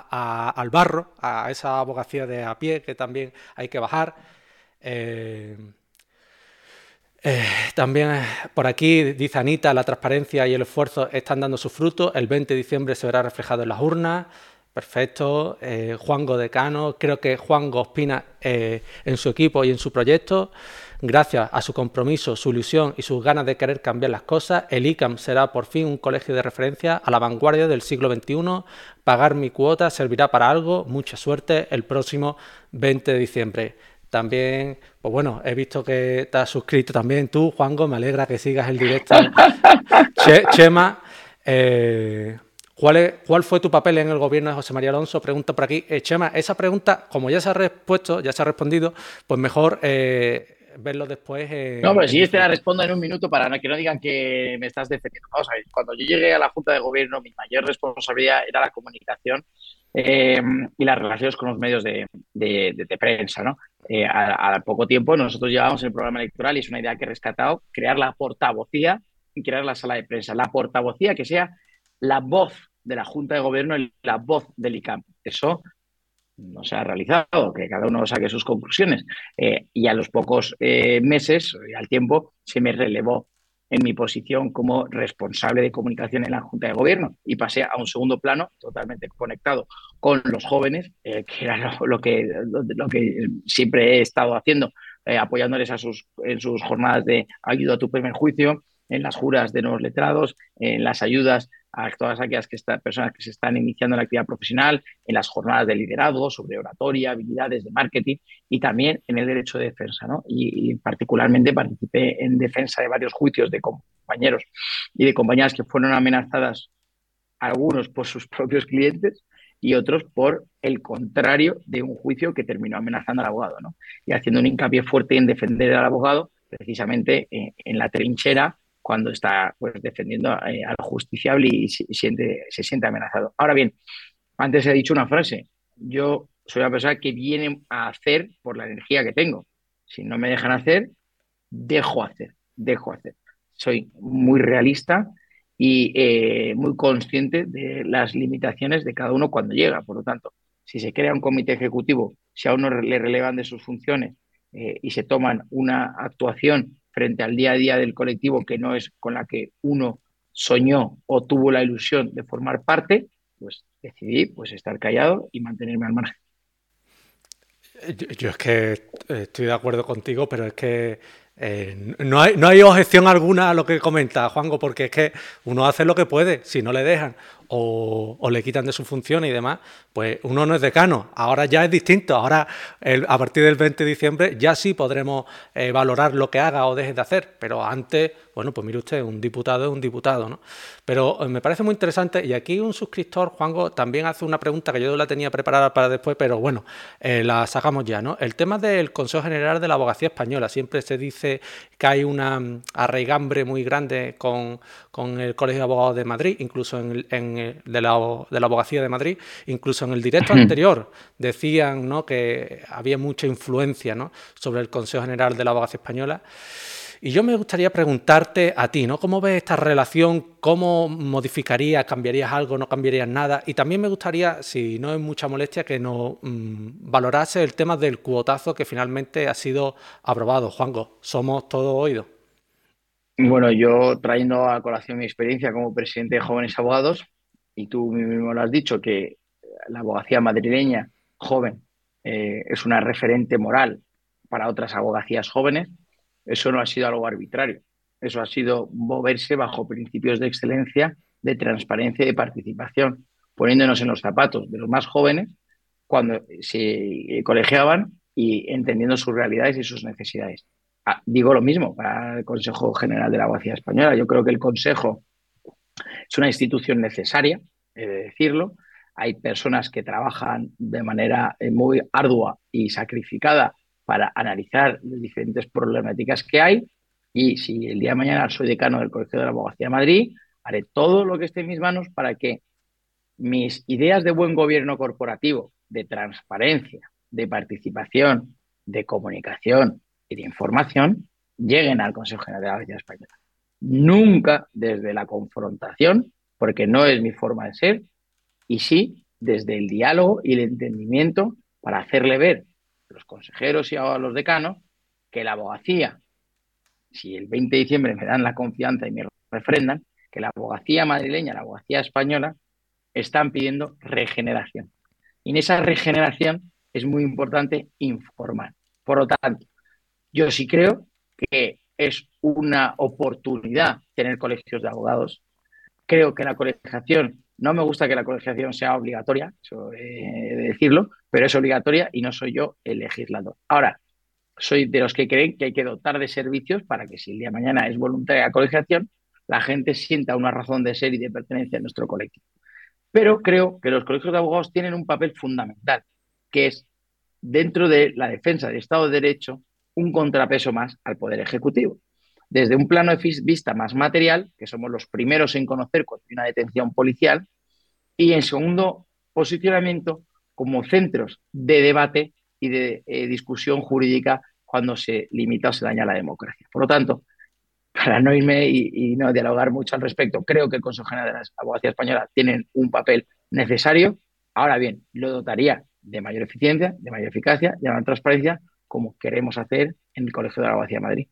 al barro, a esa abogacía de a pie que también hay que bajar. Eh, eh, también eh, por aquí dice Anita, la transparencia y el esfuerzo están dando sus frutos. El 20 de diciembre se verá reflejado en las urnas. Perfecto. Juan Godecano, creo que Juan Gospina en su equipo y en su proyecto. Gracias a su compromiso, su ilusión y sus ganas de querer cambiar las cosas, el ICAM será por fin un colegio de referencia a la vanguardia del siglo XXI. Pagar mi cuota servirá para algo. Mucha suerte el próximo 20 de diciembre. También, pues bueno, he visto que te has suscrito también tú, Juango, me alegra que sigas el directo. Chema, eh, ¿cuál, ¿cuál, fue tu papel en el gobierno de José María Alonso? Pregunta por aquí. Eh, Chema, esa pregunta, como ya se ha respuesto, ya se ha respondido, pues mejor eh, verlo después. No, pero si este la respondo en un minuto para que no digan que me estás defendiendo. Vamos a ver, cuando yo llegué a la Junta de Gobierno, mi mayor responsabilidad era la comunicación eh, y las relaciones con los medios de, prensa. ¿no? Eh, a, poco tiempo nosotros llevábamos el programa electoral y es una idea que he rescatado, crear la portavocía y crear la sala de prensa. La portavocía que sea la voz de la Junta de Gobierno y la voz del ICAM. Eso no se ha realizado, que cada uno saque sus conclusiones. Eh, y a los pocos eh, meses, al tiempo, se me relevó en mi posición como responsable de comunicación en la Junta de Gobierno y pasé a un segundo plano totalmente conectado con los jóvenes, eh, que era lo, que, lo que siempre he estado haciendo, apoyándoles a sus, en sus jornadas de ayuda a tu primer juicio, en las juras de nuevos letrados, en las ayudas a todas aquellas que personas que se están iniciando en la actividad profesional, en las jornadas de liderazgo, sobre oratoria, habilidades de marketing y también en el derecho de defensa. ¿no? Y, particularmente participé en defensa de varios juicios de compañeros y de compañeras que fueron amenazadas, algunos por sus propios clientes y otros por el contrario de un juicio que terminó amenazando al abogado. ¿no? Y haciendo un hincapié fuerte en defender al abogado precisamente en la trinchera cuando está pues, defendiendo eh, a lo justiciable y se siente, se siente amenazado. Ahora bien, antes he dicho una frase, yo soy una persona que viene a hacer por la energía que tengo. Si no me dejan hacer, dejo hacer, dejo hacer. Soy muy realista y eh, muy consciente de las limitaciones de cada uno cuando llega. Por lo tanto, si se crea un comité ejecutivo, si a uno le relevan de sus funciones eh, y se toman una actuación frente al día a día del colectivo que no es con la que uno soñó o tuvo la ilusión de formar parte, pues decidí pues estar callado y mantenerme al margen. Yo, es que eh, estoy de acuerdo contigo, pero es que eh, no, hay, no hay objeción alguna a lo que comenta Juanjo, porque es que uno hace lo que puede, si no le dejan o, le quitan de su función y demás, pues uno no es decano. Ahora ya es distinto. Ahora, a partir del 20 de diciembre, ya sí podremos eh, valorar lo que haga o deje de hacer. Pero antes, bueno, pues mire usted, un diputado es un diputado, ¿no? Pero eh, me parece muy interesante. Y aquí un suscriptor, Juanjo, también hace una pregunta que yo la tenía preparada para después, pero bueno, eh, la sacamos ya, ¿no? El tema del Consejo General de la Abogacía Española. Siempre se dice que hay una mm, arraigambre muy grande con, el Colegio de Abogados de Madrid, incluso en, en de, la, abogacía de Madrid, incluso en el directo anterior decían ¿no? que había mucha influencia ¿no? sobre el Consejo General de la Abogacía Española. Y yo me gustaría preguntarte a ti, ¿no? ¿Cómo ves esta relación? ¿Cómo modificarías? ¿Cambiarías algo? ¿No cambiarías nada? Y también me gustaría, si no es mucha molestia, que nos mm, valorase el tema del cuotazo que finalmente ha sido aprobado. Juango, somos todos oídos. Bueno, yo trayendo a colación mi experiencia como presidente de Jóvenes Abogados, y tú mismo lo has dicho, que la abogacía madrileña joven eh, es una referente moral para otras abogacías jóvenes, eso no ha sido algo arbitrario. Eso ha sido moverse bajo principios de excelencia, de transparencia y de participación, poniéndonos en los zapatos de los más jóvenes cuando se colegiaban y entendiendo sus realidades y sus necesidades. Ah, digo lo mismo para el Consejo General de la Abogacía Española. Yo creo que el Consejo es una institución necesaria, he de decirlo. Hay personas que trabajan de manera eh, muy ardua y sacrificada para analizar las diferentes problemáticas que hay. Y si el día de mañana soy decano del Colegio de la Abogacía de Madrid, haré todo lo que esté en mis manos para que mis ideas de buen gobierno corporativo, de transparencia, de participación, de comunicación y de información lleguen al Consejo General de la Abogacía Española. Nunca desde la confrontación, porque no es mi forma de ser, y sí desde el diálogo y el entendimiento para hacerle ver los consejeros y a los decanos que la abogacía, si el 20 de diciembre me dan la confianza y me refrendan, que la abogacía madrileña, la abogacía española, están pidiendo regeneración. Y en esa regeneración es muy importante informar. Por lo tanto, yo sí creo que es una oportunidad tener colegios de abogados. Creo que la colegiación no me gusta que la colegiación sea obligatoria, eso he de decirlo, pero es obligatoria y no soy yo el legislador. Ahora, soy de los que creen que hay que dotar de servicios para que si el día de mañana es voluntaria la colegiación, la gente sienta una razón de ser y de pertenencia a nuestro colectivo. Pero creo que los colegios de abogados tienen un papel fundamental, que es, dentro de la defensa del Estado de Derecho, un contrapeso más al Poder Ejecutivo desde un plano de vista más material, que somos los primeros en conocer cuando una detención policial, y en segundo posicionamiento como centros de debate y de eh, discusión jurídica cuando se limita o se daña la democracia. Por lo tanto, para no irme y, no dialogar mucho al respecto, creo que el Consejo General de la Abogacía Española tiene un papel necesario. Ahora bien, lo dotaría de mayor eficiencia, de mayor eficacia de mayor transparencia, como queremos hacer en el Colegio de la Abogacía de Madrid.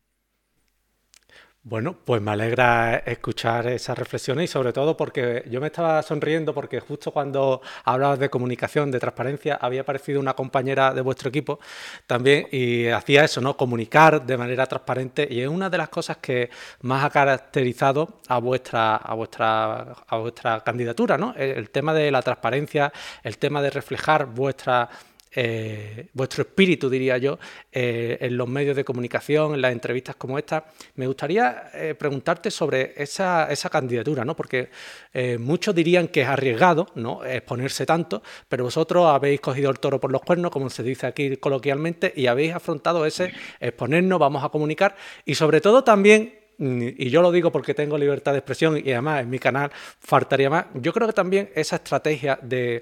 Bueno, pues me alegra escuchar esas reflexiones y sobre todo porque yo me estaba sonriendo porque justo cuando hablabas de comunicación, de transparencia, había aparecido una compañera de vuestro equipo también y hacía eso, ¿no? Comunicar de manera transparente y es una de las cosas que más ha caracterizado a vuestra, a vuestra, a vuestra candidatura, ¿no? El tema de la transparencia, el tema de reflejar vuestra eh, vuestro espíritu, diría yo, eh, en los medios de comunicación, en las entrevistas como esta. Me gustaría eh, preguntarte sobre esa, candidatura, ¿no? porque muchos dirían que es arriesgado ¿no? exponerse tanto, pero vosotros habéis cogido el toro por los cuernos, como se dice aquí coloquialmente, y habéis afrontado ese exponernos, vamos a comunicar, y sobre todo también y yo lo digo porque tengo libertad de expresión y además en mi canal faltaría más, yo creo que también esa estrategia de,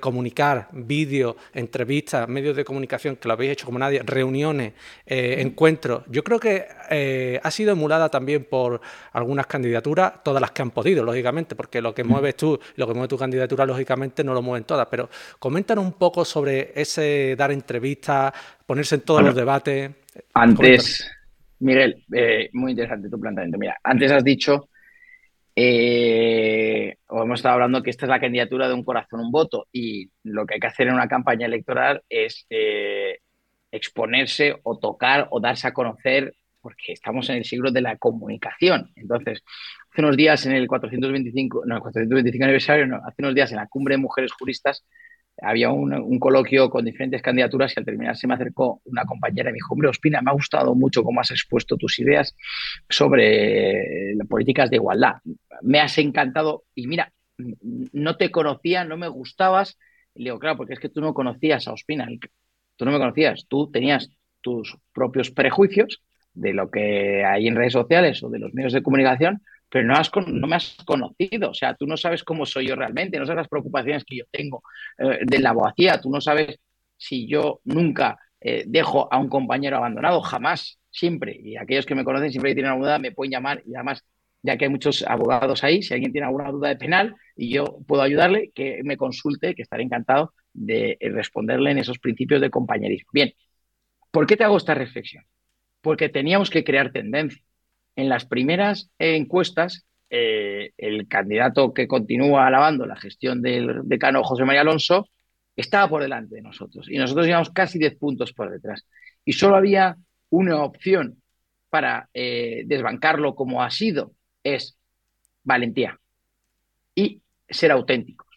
comunicar, vídeos, entrevistas, medios de comunicación, que lo habéis hecho como nadie, reuniones, eh, encuentros, yo creo que eh, ha sido emulada también por algunas candidaturas, todas las que han podido, lógicamente, porque lo que mueves tú, lo que mueve tu candidatura, lógicamente no lo mueven todas, pero coméntanos un poco sobre ese dar entrevistas, ponerse en todos los debates. Antes... Miguel, eh, muy interesante tu planteamiento. Mira, antes has dicho, eh, o hemos estado hablando que esta es la candidatura de un corazón, un voto, y lo que hay que hacer en una campaña electoral es eh, exponerse o tocar o darse a conocer, porque estamos en el siglo de la comunicación. Entonces, hace unos días en el 425, no, el 425 aniversario, no, hace unos días en la cumbre de mujeres juristas, había un, coloquio con diferentes candidaturas y al terminar se me acercó una compañera y me dijo, hombre, Ospina, me ha gustado mucho cómo has expuesto tus ideas sobre las políticas de igualdad. Me has encantado y mira, no te conocía, no me gustabas. Y le digo, claro, porque es que tú no conocías a Ospina, tú no me conocías, tú tenías tus propios prejuicios de lo que hay en redes sociales o de los medios de comunicación, pero no, me has conocido, o sea, tú no sabes cómo soy yo realmente, no sabes las preocupaciones que yo tengo eh, de la abogacía, tú no sabes si yo nunca eh, dejo a un compañero abandonado, jamás, siempre, y aquellos que me conocen siempre tienen alguna duda me pueden llamar. Y además, ya que hay muchos abogados ahí, si alguien tiene alguna duda de penal y yo puedo ayudarle, que me consulte, que estaré encantado de eh, responderle en esos principios de compañerismo. Bien, ¿por qué te hago esta reflexión? Porque teníamos que crear tendencia en las primeras encuestas eh, el candidato que continúa alabando la gestión del decano José María Alonso estaba por delante de nosotros y nosotros íbamos casi 10 puntos por detrás. Y solo había una opción para eh, desbancarlo como ha sido, es valentía y ser auténticos.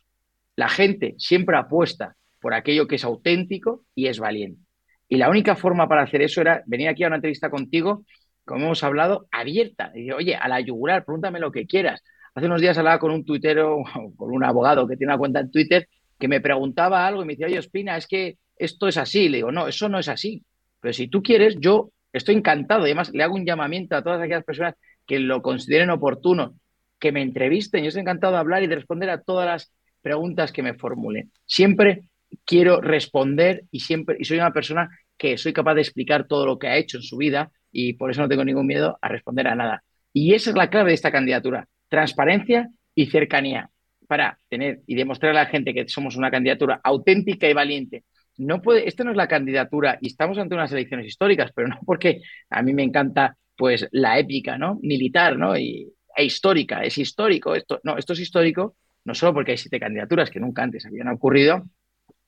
La gente siempre apuesta por aquello que es auténtico y es valiente. Y la única forma para hacer eso era venir aquí a una entrevista contigo como hemos hablado, abierta. Y oye, a la yugular, pregúntame lo que quieras. Hace unos días hablaba con un tuitero, con un abogado que tiene una cuenta en Twitter, que me preguntaba algo y me decía, oye, Espina, es que esto es así. Le digo, no, eso no es así. Pero si tú quieres, yo estoy encantado. Y además le hago un llamamiento a todas aquellas personas que lo consideren oportuno, que me entrevisten. Yo estoy encantado de hablar y de responder a todas las preguntas que me formulen. Siempre quiero responder y siempre y soy una persona que soy capaz de explicar todo lo que ha hecho en su vida y por eso no tengo ningún miedo a responder a nada. Y esa es la clave de esta candidatura, transparencia y cercanía para tener y demostrar a la gente que somos una candidatura auténtica y valiente. No puede, esta no es la candidatura y estamos ante unas elecciones históricas, pero no porque a mí me encanta pues la épica, ¿no? Militar, ¿no? Y, e histórica, es histórico esto. No, esto es histórico no solo porque hay siete candidaturas que nunca antes habían ocurrido,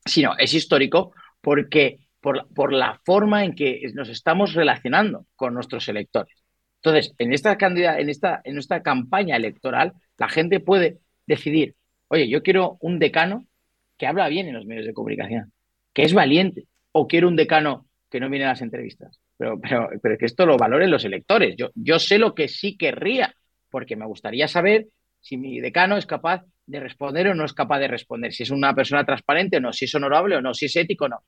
sino es histórico porque por, la forma en que nos estamos relacionando con nuestros electores. Entonces, en esta, en, esta, en esta campaña electoral, la gente puede decidir, oye, yo quiero un decano que habla bien en los medios de comunicación, que es valiente, o quiero un decano que no viene a las entrevistas. Pero, pero, pero que esto lo valoren los electores. Yo, yo sé lo que sí querría, porque me gustaría saber si mi decano es capaz de responder o no es capaz de responder, si es una persona transparente o no, si es honorable o no, si es ético o no.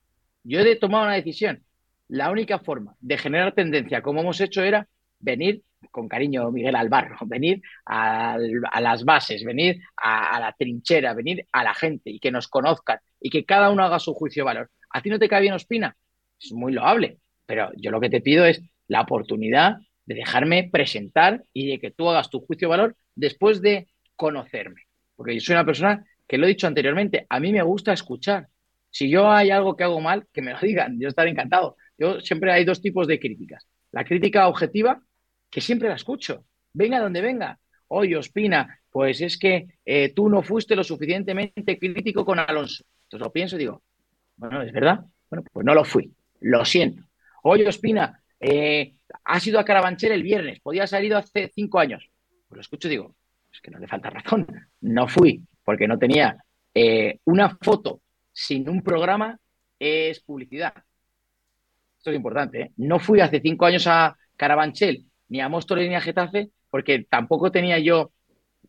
Yo he tomado una decisión. La única forma de generar tendencia, como hemos hecho, era venir, con cariño Miguel Albarro, venir a, las bases, venir a, la trinchera, venir a la gente y que nos conozcan y que cada uno haga su juicio de valor. ¿A ti no te cae bien Ospina? Es muy loable, pero yo lo que te pido es la oportunidad de dejarme presentar y de que tú hagas tu juicio de valor después de conocerme. Porque yo soy una persona que lo he dicho anteriormente, a mí me gusta escuchar. Si yo hay algo que hago mal, que me lo digan, yo estaré encantado. Yo siempre hay dos tipos de críticas. La crítica objetiva, que siempre la escucho, venga donde venga. Oye, Ospina, pues es que eh, tú no fuiste lo suficientemente crítico con Alonso. Entonces lo pienso y digo, bueno, ¿es verdad? Bueno, pues no lo fui, lo siento. Oye, Ospina, eh, has ido a Carabanchel el viernes, podías haber ido hace cinco años. Pues lo escucho y digo, es que no le falta razón, no fui, porque no tenía eh, una foto sin un programa es publicidad. Esto es importante. ¿eh? No fui hace cinco años a Carabanchel, ni a Móstoles, ni a Getafe, porque tampoco tenía yo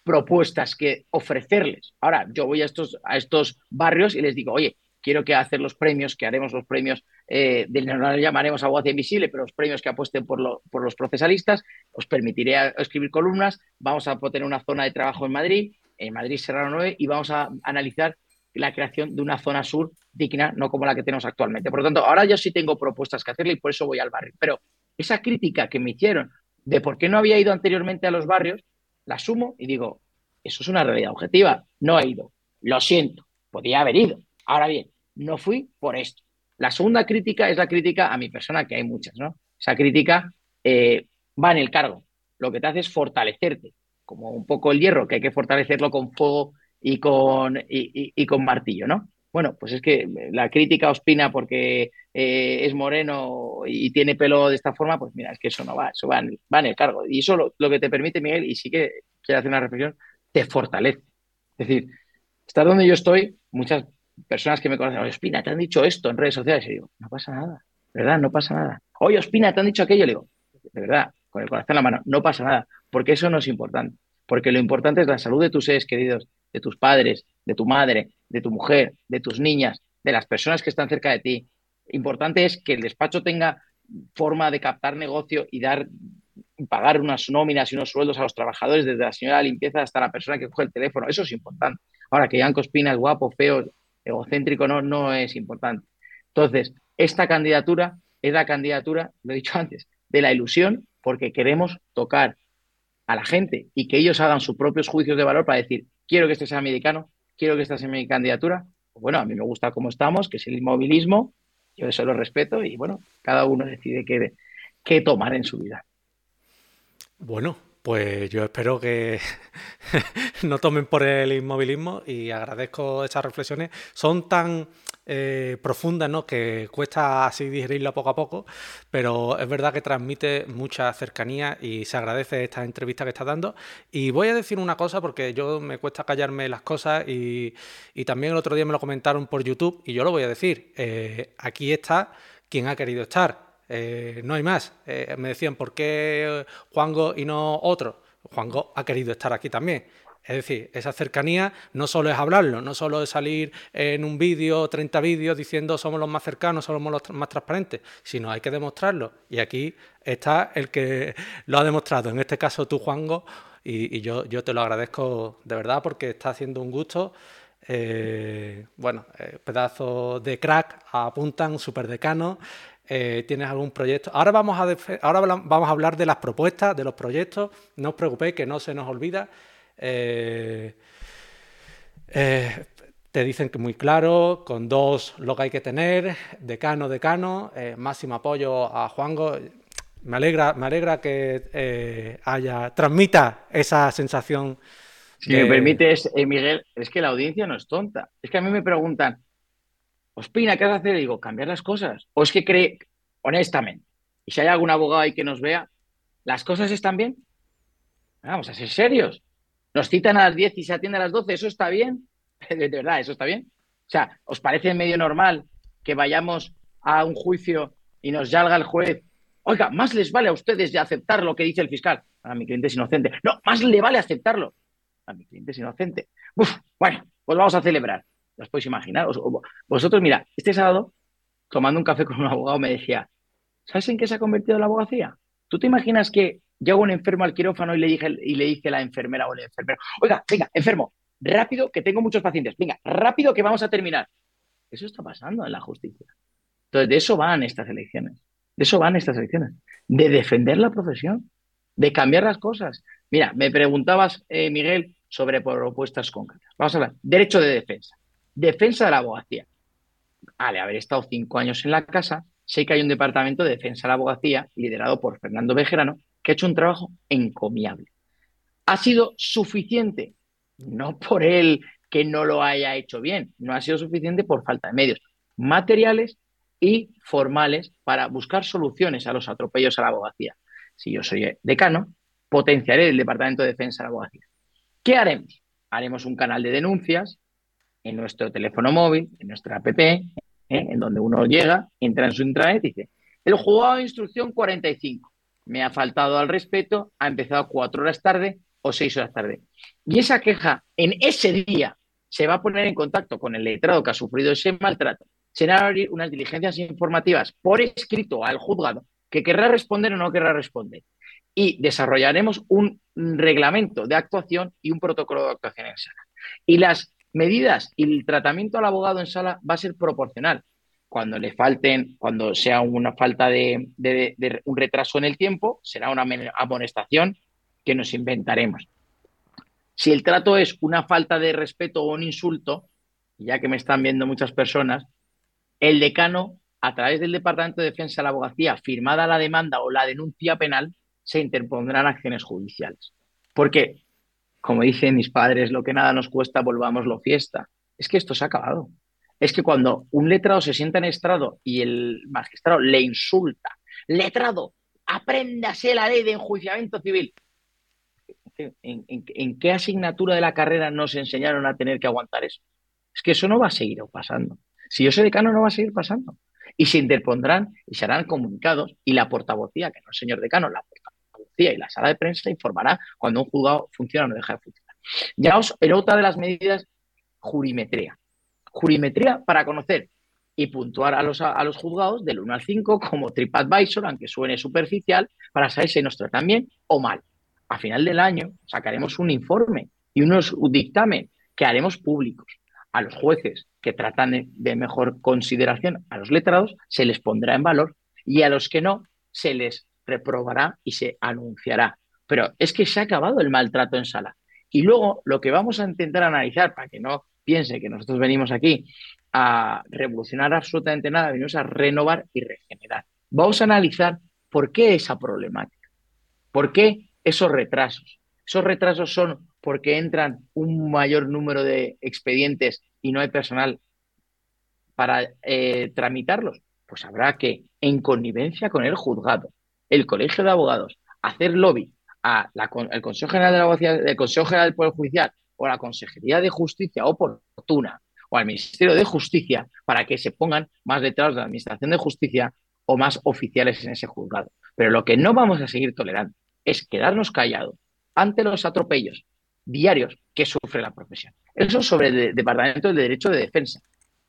propuestas que ofrecerles. Ahora, yo voy a estos, a estos barrios y les digo, oye, quiero que hacer los premios, que haremos los premios, eh, no lo llamaremos abogacía invisible, pero los premios que apuesten por, por los procesalistas, os permitiré escribir columnas, vamos a tener una zona de trabajo en Madrid, en Madrid Serrano 9, y vamos a analizar la creación de una zona sur digna, no como la que tenemos actualmente. Por lo tanto, ahora yo sí tengo propuestas que hacerle y por eso voy al barrio. Pero esa crítica que me hicieron de por qué no había ido anteriormente a los barrios, la sumo y digo, eso es una realidad objetiva, no he ido. Lo siento, podía haber ido. Ahora bien, no fui por esto. La segunda crítica es la crítica a mi persona, que hay muchas, ¿no? Esa crítica eh, va en el cargo. Lo que te hace es fortalecerte, como un poco el hierro, que hay que fortalecerlo con fuego y con, y, con martillo, ¿no? Bueno, pues es que la crítica Ospina porque eh, es moreno y tiene pelo de esta forma, pues mira, es que eso no va, eso va en, el cargo. Y eso lo, que te permite, Miguel, y sí que quiero hacer una reflexión, te fortalece. Es decir, estar donde yo estoy, muchas personas que me conocen, oye, Ospina, te han dicho esto en redes sociales, y digo, no pasa nada, ¿verdad? No pasa nada. Oye, Ospina, te han dicho aquello, le digo, de verdad, con el corazón en la mano, no pasa nada, porque eso no es importante. Porque lo importante es la salud de tus seres queridos, de tus padres, de tu madre, de tu mujer, de tus niñas, de las personas que están cerca de ti. Importante es que el despacho tenga forma de captar negocio y dar pagar unas nóminas y unos sueldos a los trabajadores, desde la señora de limpieza hasta la persona que coge el teléfono. Eso es importante. Ahora, que Yanko Espina es guapo, feo, egocéntrico, no, no es importante. Entonces, esta candidatura es la candidatura, lo he dicho antes, de la ilusión, porque queremos tocar a la gente y que ellos hagan sus propios juicios de valor para decir, quiero que este sea americano, quiero que esta sea mi candidatura. Pues bueno, a mí me gusta cómo estamos, que es el inmovilismo, yo eso lo respeto y bueno, cada uno decide qué, qué tomar en su vida. Bueno, pues yo espero que no tomen por el inmovilismo y agradezco esas reflexiones. Son tan eh, profundas ¿no? que cuesta así digerirlo poco a poco, pero es verdad que transmite mucha cercanía y se agradece esta entrevista que está dando. Y voy a decir una cosa porque yo me cuesta callarme las cosas y, también el otro día me lo comentaron por YouTube y yo lo voy a decir. Eh, aquí está quien ha querido estar. Eh, no hay más. Me decían, ¿por qué Juango y no otro? Juango ha querido estar aquí también. Es decir, esa cercanía no solo es hablarlo, no solo es salir en un vídeo, 30 vídeos diciendo somos los más cercanos, somos los más transparentes, sino hay que demostrarlo. Y aquí está el que lo ha demostrado, en este caso tú, Juango, y, yo, te lo agradezco de verdad porque está haciendo un gusto. Eh, bueno, pedazos de crack apuntan, super decano. Eh, ¿Tienes algún proyecto? Ahora vamos, a ahora vamos a hablar de las propuestas, de los proyectos. No os preocupéis, que no se nos olvida. Eh, eh, te dicen que muy claro, con dos lo que hay que tener, decano, decano, máximo apoyo a Juango. Me alegra, me alegra que haya, transmita esa sensación. Si me permites, Miguel, es que la audiencia no es tonta. Es que a mí me preguntan, Ospina, ¿qué has de hacer? digo, cambiar las cosas. O es que cree, honestamente, y si hay algún abogado ahí que nos vea, ¿las cosas están bien? Vamos a ser serios. Nos citan a las 10 y se atiende a las 12, ¿eso está bien? De verdad, ¿eso está bien? O sea, ¿os parece medio normal que vayamos a un juicio y nos salga el juez? Oiga, más les vale a ustedes de aceptar lo que dice el fiscal. A mi cliente es inocente. No, más le vale aceptarlo. A mi cliente es inocente. Bueno, pues vamos a celebrar os podéis imaginar. vosotros, mira, este sábado, tomando un café con un abogado, me decía, ¿sabes en qué se ha convertido la abogacía? ¿Tú te imaginas que llega un enfermo al quirófano y le, dije, y le dice la enfermera o el enfermero, oiga, venga, enfermo, rápido, que tengo muchos pacientes, venga, rápido que vamos a terminar? Eso está pasando en la justicia. Entonces, de eso van estas elecciones. De eso van estas elecciones. De defender la profesión, de cambiar las cosas. Mira, me preguntabas, eh, Miguel, sobre propuestas concretas. Vamos a hablar. Derecho de defensa. Defensa de la abogacía. Al haber estado cinco años en la casa, sé que hay un departamento de defensa de la abogacía liderado por Fernando Bejerano que ha hecho un trabajo encomiable. ¿Ha sido suficiente? No por él que no lo haya hecho bien, no ha sido suficiente por falta de medios materiales y formales para buscar soluciones a los atropellos a la abogacía. Si yo soy decano, potenciaré el Departamento de Defensa de la Abogacía. ¿Qué haremos? Haremos un canal de denuncias, en nuestro teléfono móvil, en nuestra app, ¿eh? en donde uno llega, entra en su intranet y dice, el juzgado de instrucción 45, me ha faltado al respeto, ha empezado cuatro horas tarde o seis horas tarde. Y esa queja en ese día se va a poner en contacto con el letrado que ha sufrido ese maltrato. Se van a abrir unas diligencias informativas por escrito al juzgado que querrá responder o no querrá responder. Y desarrollaremos un reglamento de actuación y un protocolo de actuación en sala. Y las medidas y el tratamiento al abogado en sala va a ser proporcional. Cuando le falten, cuando sea una falta de, un retraso en el tiempo, será una amonestación que nos inventaremos. Si el trato es una falta de respeto o un insulto, ya que me están viendo muchas personas, el decano, a través del Departamento de Defensa de la Abogacía, firmada la demanda o la denuncia penal, se interpondrán acciones judiciales. Porque como dicen mis padres, lo que nada nos cuesta, volvámoslo fiesta. Es que esto se ha acabado. Es que cuando un letrado se sienta en estrado y el magistrado le insulta, letrado, apréndase la ley de enjuiciamiento civil. ¿En, qué asignatura de la carrera nos enseñaron a tener que aguantar eso? Es que eso no va a seguir pasando. Si yo soy decano, no va a seguir pasando. Y se interpondrán y se harán comunicados y la portavocía, que no es señor decano, la portavocía y la sala de prensa informará cuando un juzgado funciona o no deja de funcionar. Ya os, en otra de las medidas, jurimetría. Jurimetría para conocer y puntuar a los, a los juzgados del 1 al 5 como TripAdvisor, aunque suene superficial, para saber si nos tratan bien o mal. A final del año sacaremos un informe y unos un dictamen que haremos públicos. A los jueces que tratan de, de mejor consideración a los letrados se les pondrá en valor y a los que no se les reprobará y se anunciará. Pero es que se ha acabado el maltrato en sala. Y luego lo que vamos a intentar analizar, para que no piense que nosotros venimos aquí a revolucionar absolutamente nada, venimos a renovar y regenerar. Vamos a analizar por qué esa problemática, por qué esos retrasos. Esos retrasos son porque entran un mayor número de expedientes y no hay personal para eh, tramitarlos. Pues habrá que, en connivencia con el juzgado, el Colegio de Abogados, hacer lobby al Consejo General de la Abogacía, del Consejo General del Poder Judicial o a la Consejería de Justicia oportuna o al Ministerio de Justicia para que se pongan más letrados de la Administración de Justicia o más oficiales en ese juzgado. Pero lo que no vamos a seguir tolerando es quedarnos callados ante los atropellos diarios que sufre la profesión. Eso sobre el Departamento de Derecho de Defensa.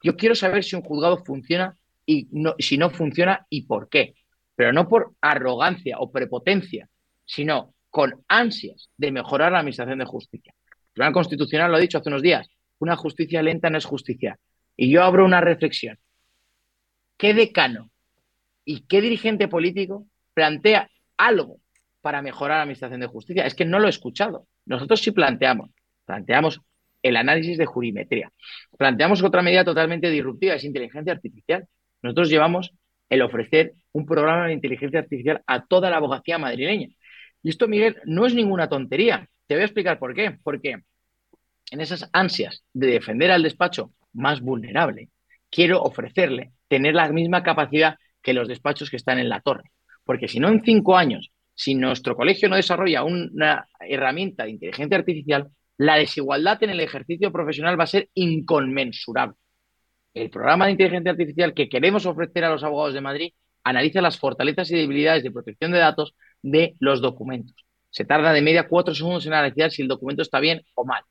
Yo quiero saber si un juzgado funciona y si no funciona y por qué. Pero no por arrogancia o prepotencia, sino con ansias de mejorar la administración de justicia. Tribunal Constitucional lo ha dicho hace unos días, una justicia lenta no es justicia. Y yo abro una reflexión. ¿Qué decano y qué dirigente político plantea algo para mejorar la administración de justicia? Es que no lo he escuchado. Nosotros sí planteamos. Planteamos el análisis de jurimetría. Planteamos otra medida totalmente disruptiva, es inteligencia artificial. Nosotros llevamos el ofrecer un programa de inteligencia artificial a toda la abogacía madrileña. Y esto, Miguel, no es ninguna tontería. Te voy a explicar por qué. Porque en esas ansias de defender al despacho más vulnerable, quiero ofrecerle tener la misma capacidad que los despachos que están en la torre. Porque si no, en cinco años, si nuestro colegio no desarrolla una herramienta de inteligencia artificial, la desigualdad en el ejercicio profesional va a ser inconmensurable. El programa de inteligencia artificial que queremos ofrecer a los abogados de Madrid analiza las fortalezas y debilidades de protección de datos de los documentos. Se tarda de media cuatro segundos en analizar si el documento está bien o mal.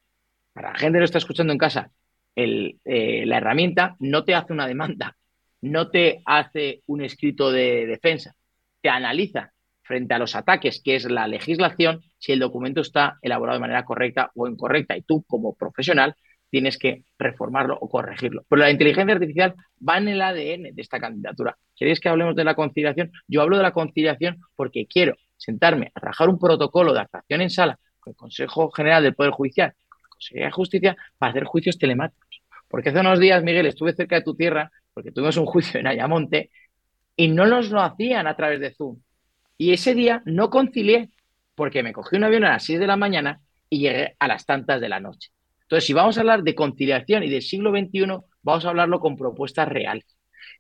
Para la gente que lo está escuchando en casa, eh, la herramienta no te hace una demanda, no te hace un escrito de defensa, te analiza frente a los ataques, que es la legislación, si el documento está elaborado de manera correcta o incorrecta. Y tú, como profesional, tienes que reformarlo o corregirlo. Pero la inteligencia artificial va en el ADN de esta candidatura. ¿Queréis que hablemos de la conciliación? Yo hablo de la conciliación porque quiero sentarme a trabajar un protocolo de actuación en sala con el Consejo General del Poder Judicial, Consejería de Justicia, para hacer juicios telemáticos. Porque hace unos días, Miguel, estuve cerca de tu tierra, porque tuvimos un juicio en Ayamonte, y no nos lo hacían a través de Zoom. Y ese día no concilié porque me cogí un avión a las 6 de la mañana y llegué a las tantas de la noche. Entonces, si vamos a hablar de conciliación y del siglo XXI, vamos a hablarlo con propuestas reales.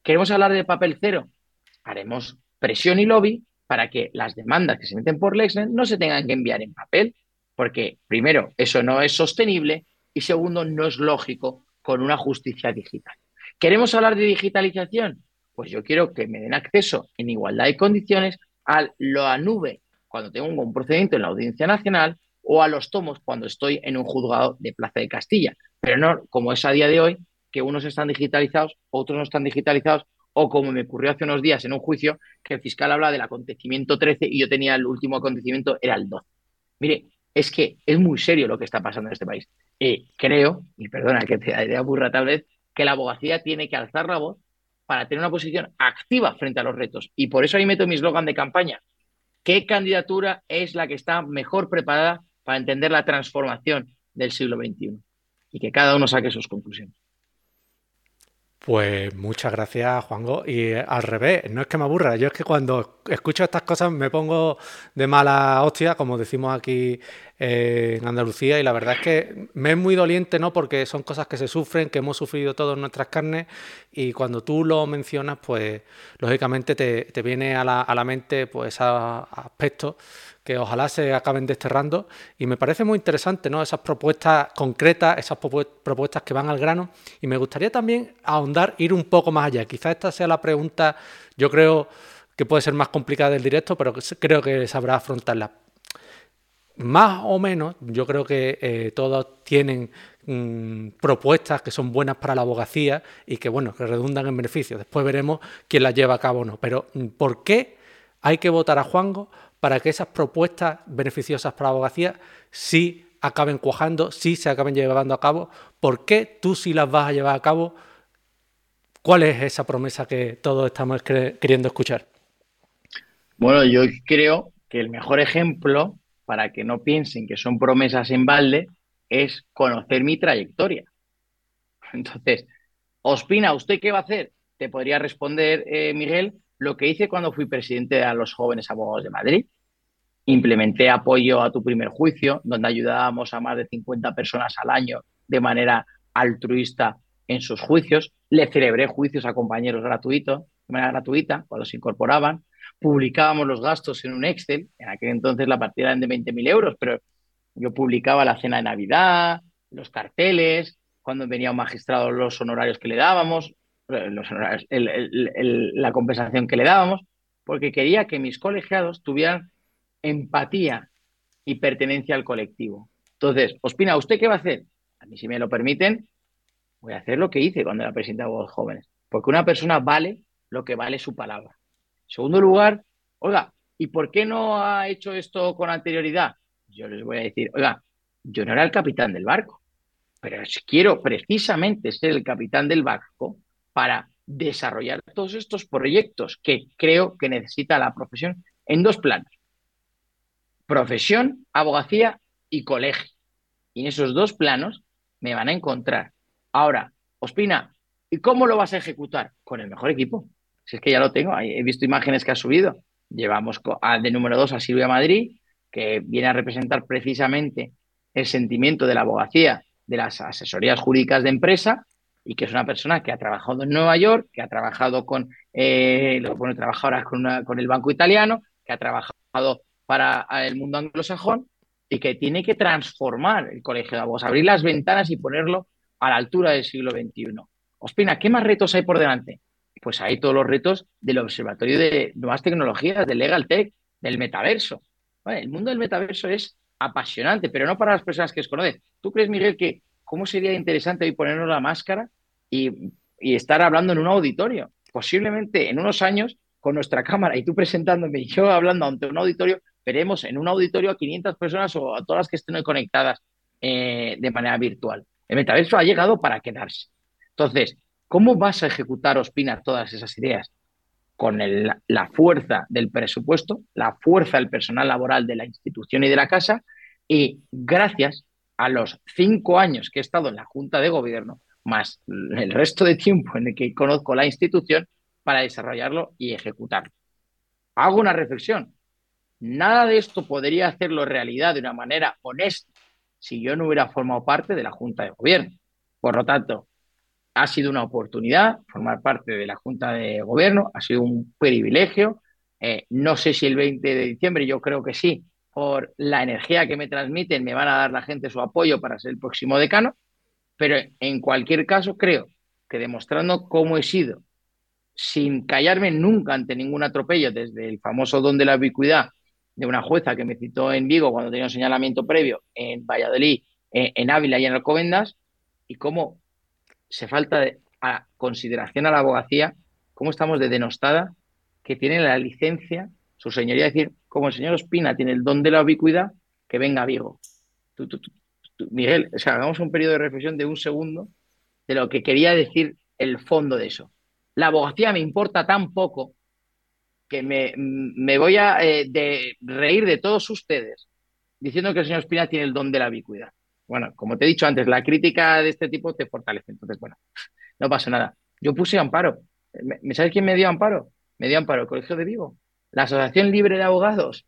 ¿Queremos hablar de papel cero? Haremos presión y lobby para que las demandas que se meten por Lexnet no se tengan que enviar en papel, porque primero, eso no es sostenible y segundo, no es lógico con una justicia digital. ¿Queremos hablar de digitalización? Pues yo quiero que me den acceso en igualdad de condiciones a la nube cuando tengo un procedimiento en la Audiencia Nacional o a los tomos cuando estoy en un juzgado de Plaza de Castilla. Pero no como es a día de hoy, que unos están digitalizados, otros no están digitalizados, o como me ocurrió hace unos días en un juicio, que el fiscal habla del acontecimiento 13 y yo tenía el último acontecimiento, era el 12. Mire, es que es muy serio lo que está pasando en este país. Eh, creo, y perdona que te idea burra tal vez, que la abogacía tiene que alzar la voz para tener una posición activa frente a los retos. Y por eso ahí meto mi eslogan de campaña. ¿Qué candidatura es la que está mejor preparada para entender la transformación del siglo XXI? Y que cada uno saque sus conclusiones. Pues muchas gracias, Juanjo. Y al revés, no es que me aburra, yo es que cuando escucho estas cosas me pongo de mala hostia, como decimos aquí en Andalucía, y la verdad es que me es muy doliente, ¿no? Porque son cosas que se sufren, que hemos sufrido todos en nuestras carnes, y cuando tú lo mencionas, pues lógicamente te, te viene a la, a la mente pues aspectos que ojalá se acaben desterrando. Y me parece muy interesante ¿no? esas propuestas concretas, esas propuestas que van al grano. Y me gustaría también ahondar, ir un poco más allá. Quizás esta sea la pregunta, yo creo que puede ser más complicada del directo, pero creo que sabrá afrontarla. Más o menos, yo creo que eh, todos tienen mm, propuestas que son buenas para la abogacía y que, bueno, que redundan en beneficio. Después veremos quién las lleva a cabo o no. Pero, mm, ¿por qué hay que votar a Juango para que esas propuestas beneficiosas para la abogacía sí acaben cuajando, sí se acaben llevando a cabo. ¿Por qué tú sí las vas a llevar a cabo? ¿Cuál es esa promesa que todos estamos queriendo escuchar? Bueno, yo creo que el mejor ejemplo para que no piensen que son promesas en balde es conocer mi trayectoria. Entonces, Ospina, ¿usted qué va a hacer? Te podría responder, eh, Miguel, lo que hice cuando fui presidente de los jóvenes abogados de Madrid. Implementé apoyo a tu primer juicio, donde ayudábamos a más de 50 personas al año de manera altruista en sus juicios. Le celebré juicios a compañeros gratuitos, de manera gratuita, cuando se incorporaban. Publicábamos los gastos en un Excel. En aquel entonces la partida era de 20.000 euros, pero yo publicaba la cena de Navidad, los carteles, cuando venía un magistrado los honorarios que le dábamos, eh, la compensación que le dábamos, porque quería que mis colegiados tuvieran empatía y pertenencia al colectivo. Entonces, Ospina, ¿usted qué va a hacer? A mí, si me lo permiten, voy a hacer lo que hice cuando era presidente de los jóvenes, porque una persona vale lo que vale su palabra. Segundo lugar, oiga, ¿y por qué no ha hecho esto con anterioridad? Yo les voy a decir, oiga, yo no era el capitán del barco, pero quiero precisamente ser el capitán del barco para desarrollar todos estos proyectos que creo que necesita la profesión en dos planos. Profesión, abogacía y colegio. Y en esos dos planos me van a encontrar. Ahora, Ospina, ¿y cómo lo vas a ejecutar? Con el mejor equipo. Si es que ya lo tengo, he visto imágenes que ha subido. Llevamos de número dos a Silvia Madrid, que viene a representar precisamente el sentimiento de la abogacía de las asesorías jurídicas de empresa y que es una persona que ha trabajado en Nueva York, que ha trabajado con, eh, bueno, con, con el Banco Italiano, que ha trabajado para el mundo anglosajón y que tiene que transformar el colegio de abogados, abrir las ventanas y ponerlo a la altura del siglo XXI. Ospina, ¿qué más retos hay por delante? Pues hay todos los retos del Observatorio de Nuevas Tecnologías, del Legal Tech, del metaverso. el mundo del metaverso es apasionante, pero no para las personas que desconocen. ¿Tú crees, Miguel, que cómo sería interesante hoy ponernos la máscara y, estar hablando en un auditorio? Posiblemente en unos años, con nuestra cámara y tú presentándome y yo hablando ante un auditorio, veremos en un auditorio a 500 personas o a todas las que estén conectadas eh, de manera virtual. El metaverso ha llegado para quedarse. Entonces, ¿cómo vas a ejecutar, Ospina, todas esas ideas? Con la fuerza del presupuesto, la fuerza del personal laboral de la institución y de la casa, y gracias a los cinco años que he estado en la Junta de Gobierno, más el resto de tiempo en el que conozco la institución, para desarrollarlo y ejecutarlo. Hago una reflexión. Nada de esto podría hacerlo realidad de una manera honesta si yo no hubiera formado parte de la Junta de Gobierno. Por lo tanto, ha sido una oportunidad formar parte de la Junta de Gobierno, ha sido un privilegio. Eh, no sé si el 20 de diciembre, yo creo que sí, por la energía que me transmiten, me van a dar la gente su apoyo para ser el próximo decano, pero en cualquier caso creo que demostrando cómo he sido, sin callarme nunca ante ningún atropello, desde el famoso don de la ubicuidad de una jueza que me citó en Vigo cuando tenía un señalamiento previo en Valladolid, en, Ávila y en Alcobendas, y cómo se falta de, a consideración a la abogacía, cómo estamos de denostada, que tiene la licencia, su señoría, decir, como el señor Ospina tiene el don de la ubicuidad, que venga a Vigo. Miguel, o sea, hagamos un periodo de reflexión de un segundo de lo que quería decir el fondo de eso. La abogacía me importa tan poco que me, voy a eh, reír de todos ustedes diciendo que el señor Espina tiene el don de la ubicuidad. Bueno, como te he dicho antes, la crítica de este tipo te fortalece. Entonces, bueno, no pasa nada. Yo puse amparo. ¿Me, sabes quién me dio amparo? Me dio amparo el Colegio de Vigo, la Asociación Libre de Abogados,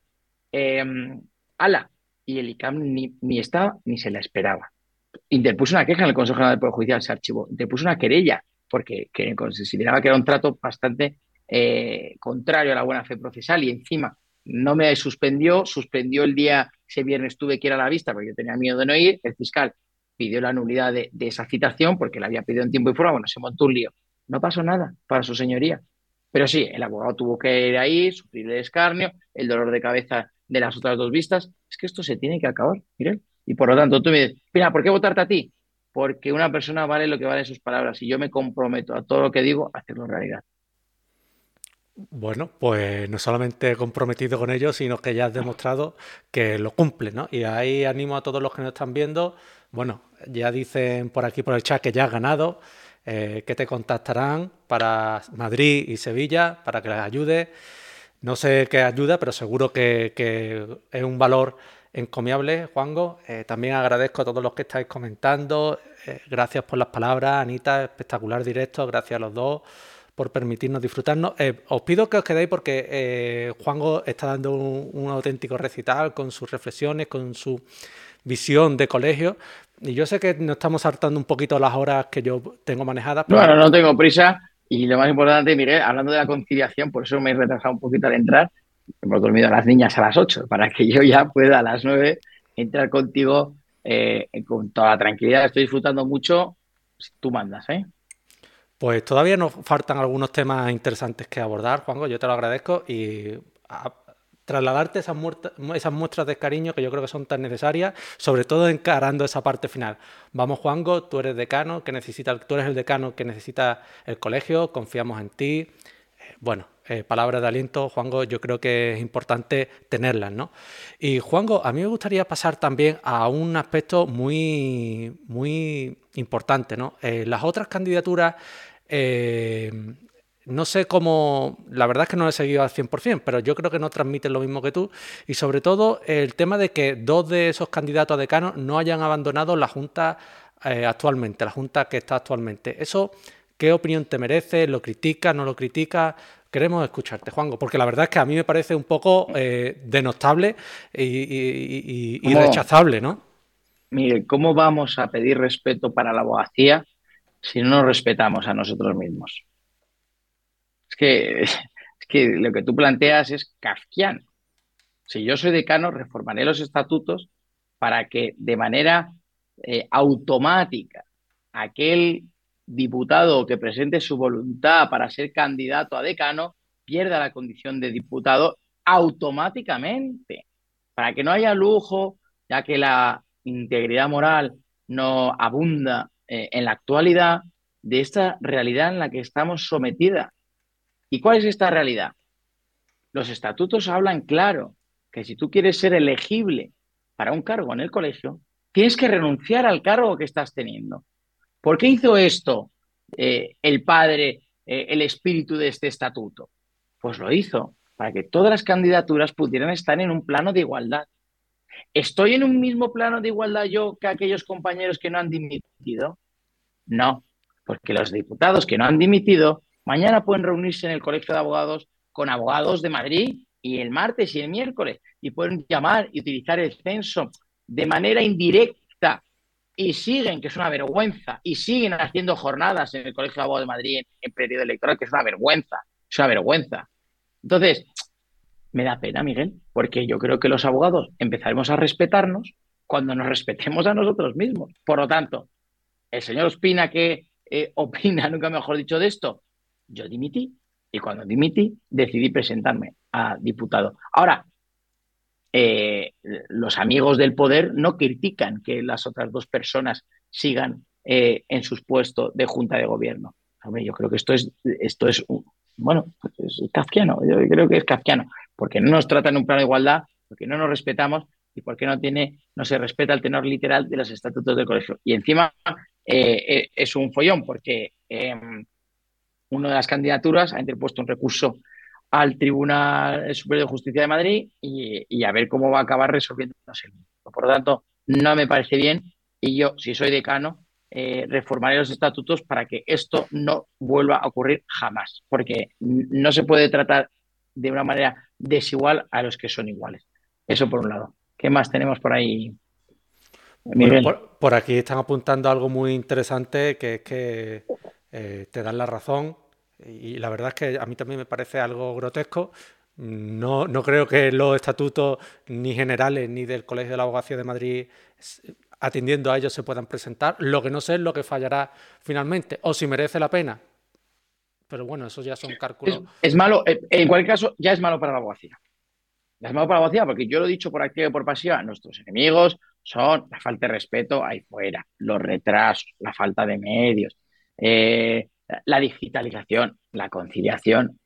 em, ALA, y el ICAM ni, ni estaba ni se la esperaba. Interpuso una queja en el Consejo General del Poder Judicial, se archivó. Interpuso una querella porque que consideraba que era un trato bastante eh, contrario a la buena fe procesal y encima no me suspendió, suspendió el día, ese viernes tuve que ir a la vista porque yo tenía miedo de no ir, el fiscal pidió la nulidad de, esa citación porque la había pedido en tiempo y forma, bueno, se montó un lío. No pasó nada para su señoría. Pero sí, el abogado tuvo que ir ahí, sufrir el escarnio, el dolor de cabeza de las otras dos vistas. Es que esto se tiene que acabar, miren. Y por lo tanto, tú me dices, mira, ¿por qué votarte a ti? Porque una persona vale lo que vale sus palabras y yo me comprometo a todo lo que digo a hacerlo realidad. Bueno, pues no solamente comprometido con ello, sino que ya has demostrado que lo cumple, ¿no? Y ahí animo a todos los que nos están viendo. Bueno, ya dicen por aquí por el chat que ya has ganado, eh, que te contactarán para Madrid y Sevilla para que les ayude. No sé qué ayuda, pero seguro que, es un valor encomiable, Juango. Eh, también agradezco a todos los que estáis comentando. Eh, gracias por las palabras, Anita, espectacular directo, gracias a los dos por permitirnos disfrutarnos. Eh, os pido que os quedéis porque eh, Juanjo está dando un, auténtico recital con sus reflexiones, con su visión de colegio. Y yo sé que nos estamos saltando un poquito las horas que yo tengo manejadas. Pero... Bueno, no tengo prisa. Y lo más importante, Miguel, hablando de la conciliación, por eso me he retrasado un poquito al entrar. Hemos dormido a las niñas a las 8 para que yo ya pueda a las 9 entrar contigo eh, con toda la tranquilidad. Estoy disfrutando mucho. Tú mandas, ¿eh? Pues todavía nos faltan algunos temas interesantes que abordar, Juanjo. Yo te lo agradezco y trasladarte esas, esas muestras de cariño que yo creo que son tan necesarias, sobre todo encarando esa parte final. Vamos, Juanjo, tú eres decano, que necesita, tú eres el decano que necesita el colegio, confiamos en ti. Eh, bueno, eh, palabras de aliento, Juanjo, yo creo que es importante tenerlas, ¿no? Y Juanjo, a mí me gustaría pasar también a un aspecto muy, muy importante, ¿no? Eh, las otras candidaturas no sé cómo, la verdad es que no lo he seguido al 100%, pero yo creo que no transmiten lo mismo que tú. Y sobre todo el tema de que dos de esos candidatos a decano no hayan abandonado la Junta eh, actualmente, la Junta que está actualmente. ¿Eso qué opinión te merece? ¿Lo critica? ¿No lo critica? Queremos escucharte, Juanjo, porque la verdad es que a mí me parece un poco eh, denostable y, y rechazable, ¿no? Mire, ¿cómo vamos a pedir respeto para la abogacía si no nos respetamos a nosotros mismos? que, es que lo que tú planteas es kafkiano. Si yo soy decano, reformaré los estatutos para que de manera eh, automática aquel diputado que presente su voluntad para ser candidato a decano pierda la condición de diputado automáticamente, para que no haya lujo, ya que la integridad moral no abunda eh, en la actualidad de esta realidad en la que estamos sometidas. ¿Y cuál es esta realidad? Los estatutos hablan claro que si tú quieres ser elegible para un cargo en el colegio, tienes que renunciar al cargo que estás teniendo. ¿Por qué hizo esto eh, el padre, eh, el espíritu de este estatuto? Pues lo hizo para que todas las candidaturas pudieran estar en un plano de igualdad. ¿Estoy en un mismo plano de igualdad yo que aquellos compañeros que no han dimitido? No, porque los diputados que no han dimitido Mañana pueden reunirse en el Colegio de Abogados con abogados de Madrid y el martes y el miércoles y pueden llamar y utilizar el censo de manera indirecta y siguen, que es una vergüenza, y siguen haciendo jornadas en el Colegio de Abogados de Madrid en, periodo electoral, que es una vergüenza, es una vergüenza. Entonces, me da pena, Miguel, porque yo creo que los abogados empezaremos a respetarnos cuando nos respetemos a nosotros mismos. Por lo tanto, el señor Ospina que eh, opina, nunca mejor dicho, de esto, yo dimití y cuando dimití decidí presentarme a diputado. Ahora, eh, los amigos del poder no critican que las otras dos personas sigan eh, en sus puestos de junta de gobierno. Hombre, yo creo que esto es, esto es bueno, es kafkiano, yo creo que es kafkiano, porque no nos tratan en un plano de igualdad, porque no nos respetamos y porque no tiene, no se respeta el tenor literal de los estatutos del colegio. Y encima eh, es un follón, porque em, una de las candidaturas ha interpuesto un recurso al Tribunal Superior de Justicia de Madrid y, a ver cómo va a acabar resolviéndose. Por lo tanto, no me parece bien y yo, si soy decano, eh, reformaré los estatutos para que esto no vuelva a ocurrir jamás, porque no se puede tratar de una manera desigual a los que son iguales. Eso por un lado. ¿Qué más tenemos por ahí? por, aquí están apuntando algo muy interesante, que es que eh, te dan la razón y la verdad es que a mí también me parece algo grotesco. No, no creo que los estatutos ni generales ni del Colegio de la Abogacía de Madrid atendiendo a ellos se puedan presentar. Lo que no sé es lo que fallará finalmente o si merece la pena. Pero bueno, eso ya son cálculos. Es, malo, eh, en cualquier caso, ya es malo para la abogacía. Ya es malo para la abogacía porque yo lo he dicho por activa y por pasiva. Nuestros enemigos son la falta de respeto ahí fuera, los retrasos, la falta de medios, eh, la digitalización, la conciliación,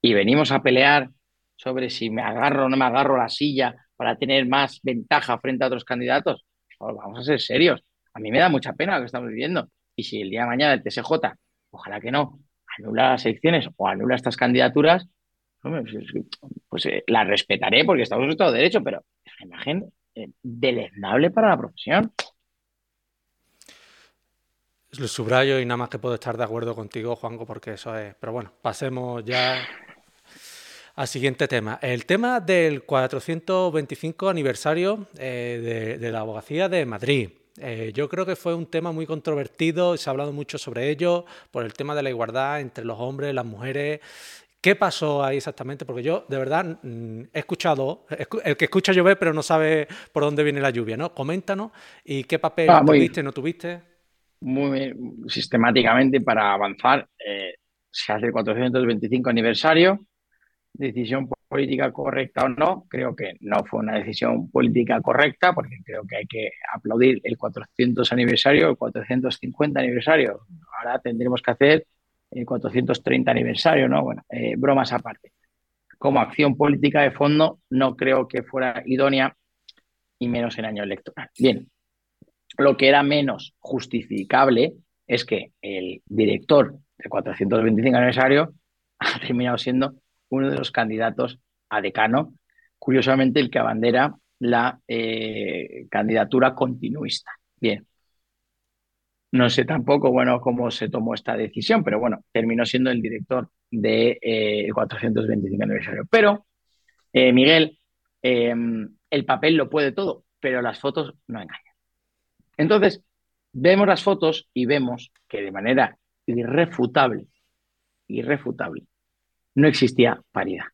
y venimos a pelear sobre si me agarro o no me agarro la silla para tener más ventaja frente a otros candidatos, vamos a ser serios. A mí me da mucha pena lo que estamos viviendo. Y si el día de mañana el TSJ, ojalá que no, anula las elecciones o anula estas candidaturas, pues, pues eh, las respetaré porque estamos en Estado de Derecho, pero es una imagen eh, deleznable para la profesión. Lo subrayo y nada más que puedo estar de acuerdo contigo, Juanjo, porque eso es. Pero bueno, pasemos ya al siguiente tema. El tema del 425 aniversario eh, de, la abogacía de Madrid. Eh, yo creo que fue un tema muy controvertido y se ha hablado mucho sobre ello por el tema de la igualdad entre los hombres y las mujeres. ¿Qué pasó ahí exactamente? Porque yo, de verdad, mm, he escuchado, el que escucha llover pero no sabe por dónde viene la lluvia, ¿no? Coméntanos y qué papel ah, tuviste, no tuviste. Muy sistemáticamente para avanzar, eh, se hace el 425 aniversario, decisión política correcta o no, creo que no fue una decisión política correcta, porque creo que hay que aplaudir el 400 aniversario, el 450 aniversario. Ahora tendremos que hacer el 430 aniversario, ¿no? Bueno, eh, bromas aparte. Como acción política de fondo, no creo que fuera idónea y menos en año electoral. Bien, lo que era menos justificable es que el director del 425 aniversario ha terminado siendo uno de los candidatos a decano, curiosamente el que abandera la eh, candidatura continuista. Bien. No sé tampoco, bueno, cómo se tomó esta decisión, pero bueno, terminó siendo el director del de, 425 eh, aniversario. Pero, eh, Miguel, el papel lo puede todo, pero las fotos no engañan. Entonces, vemos las fotos y vemos que de manera irrefutable, irrefutable, no existía paridad.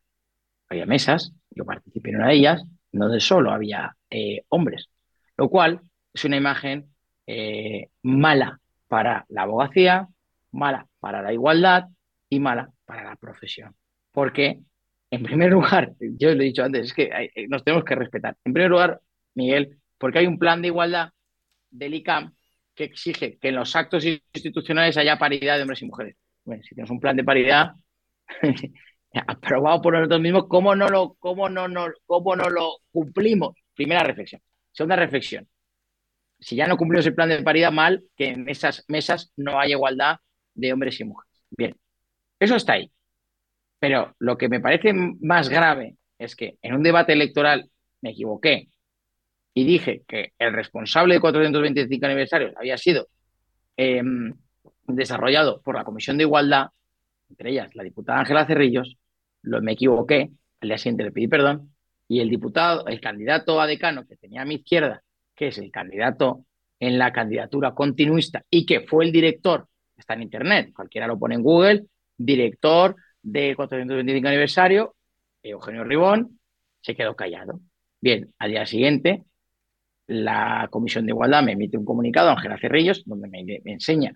Había mesas, yo participé en una de ellas, donde solo había eh, hombres, lo cual es una imagen eh, mala para la abogacía, mala para la igualdad y mala para la profesión. Porque, en primer lugar, yo lo he dicho antes, es que eh, nos tenemos que respetar. En primer lugar, Miguel, porque hay un plan de igualdad del ICAM que exige que en los actos institucionales haya paridad de hombres y mujeres. Bueno, si tienes un plan de paridad, aprobado por nosotros mismos, ¿cómo no lo, cómo no, cómo no lo cumplimos? Primera reflexión. Segunda reflexión. Si ya no cumplimos el plan de paridad, mal que en esas mesas no haya igualdad de hombres y mujeres. Bien, eso está ahí. Pero lo que me parece más grave es que en un debate electoral me equivoqué y dije que el responsable de 425 aniversarios había sido em, desarrollado por la Comisión de Igualdad entre ellas la diputada Ángela Cerrillos, lo, me equivoqué, al día siguiente le pedí perdón, y el diputado, el candidato a decano que tenía a mi izquierda, que es el candidato en la candidatura continuista y que fue el director, está en internet, cualquiera lo pone en Google, director de 425 aniversario, Eugenio Ribón, se quedó callado. Bien, al día siguiente, la Comisión de Igualdad me emite un comunicado, Ángela Cerrillos, donde me, enseña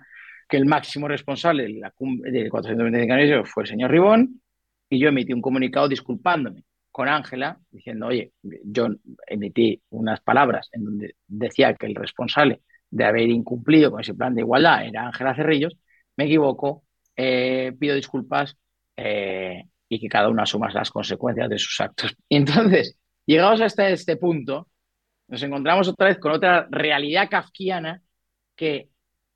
que el máximo responsable de la del 425 fue el señor Ribón y yo emití un comunicado disculpándome con Ángela, diciendo, oye, yo emití unas palabras en donde decía que el responsable de haber incumplido con ese plan de igualdad era Ángela Cerrillos, me equivoco, eh, pido disculpas eh, y que cada uno asuma las consecuencias de sus actos. Entonces, llegados hasta este punto, nos encontramos otra vez con otra realidad kafkiana que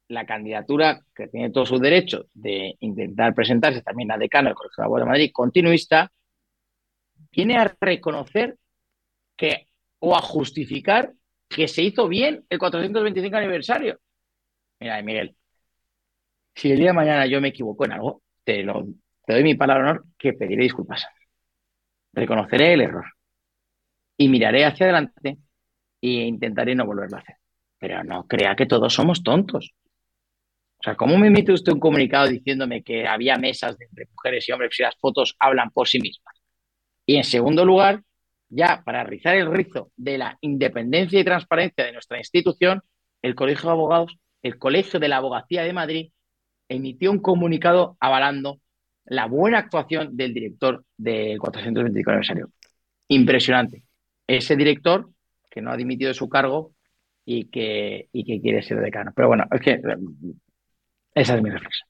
la candidatura, que tiene todos sus derechos de intentar presentarse también a decano del Colegio de Abogados de Madrid, continuista, viene a reconocer que o a justificar que se hizo bien el 425 aniversario. Mira, Miguel, si el día de mañana yo me equivoco en algo, te doy mi palabra de honor que pediré disculpas. Reconoceré el error y miraré hacia adelante e intentaré no volverlo a hacer. Pero no crea que todos somos tontos. O sea, ¿cómo me emite usted un comunicado diciéndome que había mesas entre mujeres y hombres si las fotos hablan por sí mismas? Y en segundo lugar, ya para rizar el rizo de la independencia y transparencia de nuestra institución, el Colegio de Abogados, el Colegio de la Abogacía de Madrid, emitió un comunicado avalando la buena actuación del director del 425 aniversario. Impresionante. Ese director que no ha dimitido de su cargo y que, y que quiere ser decano. Pero bueno, es que esa es mi reflexión.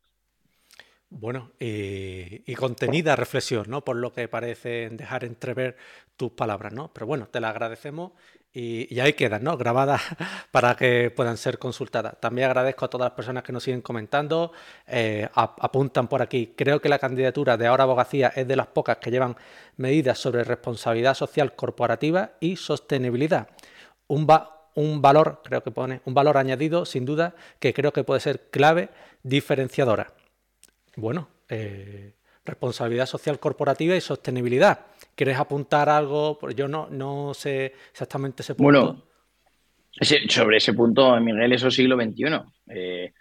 Bueno, y, contenida reflexión, ¿no? Por lo que parece dejar entrever tus palabras, ¿no? Pero bueno, te la agradecemos y, ahí quedan, ¿no? Grabadas para que puedan ser consultadas. También agradezco a todas las personas que nos siguen comentando, eh, apuntan por aquí. Creo que la candidatura de Ahora Abogacía es de las pocas que llevan medidas sobre responsabilidad social corporativa y sostenibilidad. Un, un valor, creo que pone, un valor añadido, sin duda, que creo que puede ser clave diferenciadora. Bueno, eh, responsabilidad social corporativa y sostenibilidad. ¿Quieres apuntar algo? Pues yo no, no sé exactamente ese punto. Bueno, sobre ese punto, Miguel, eso es siglo XXI. Eh,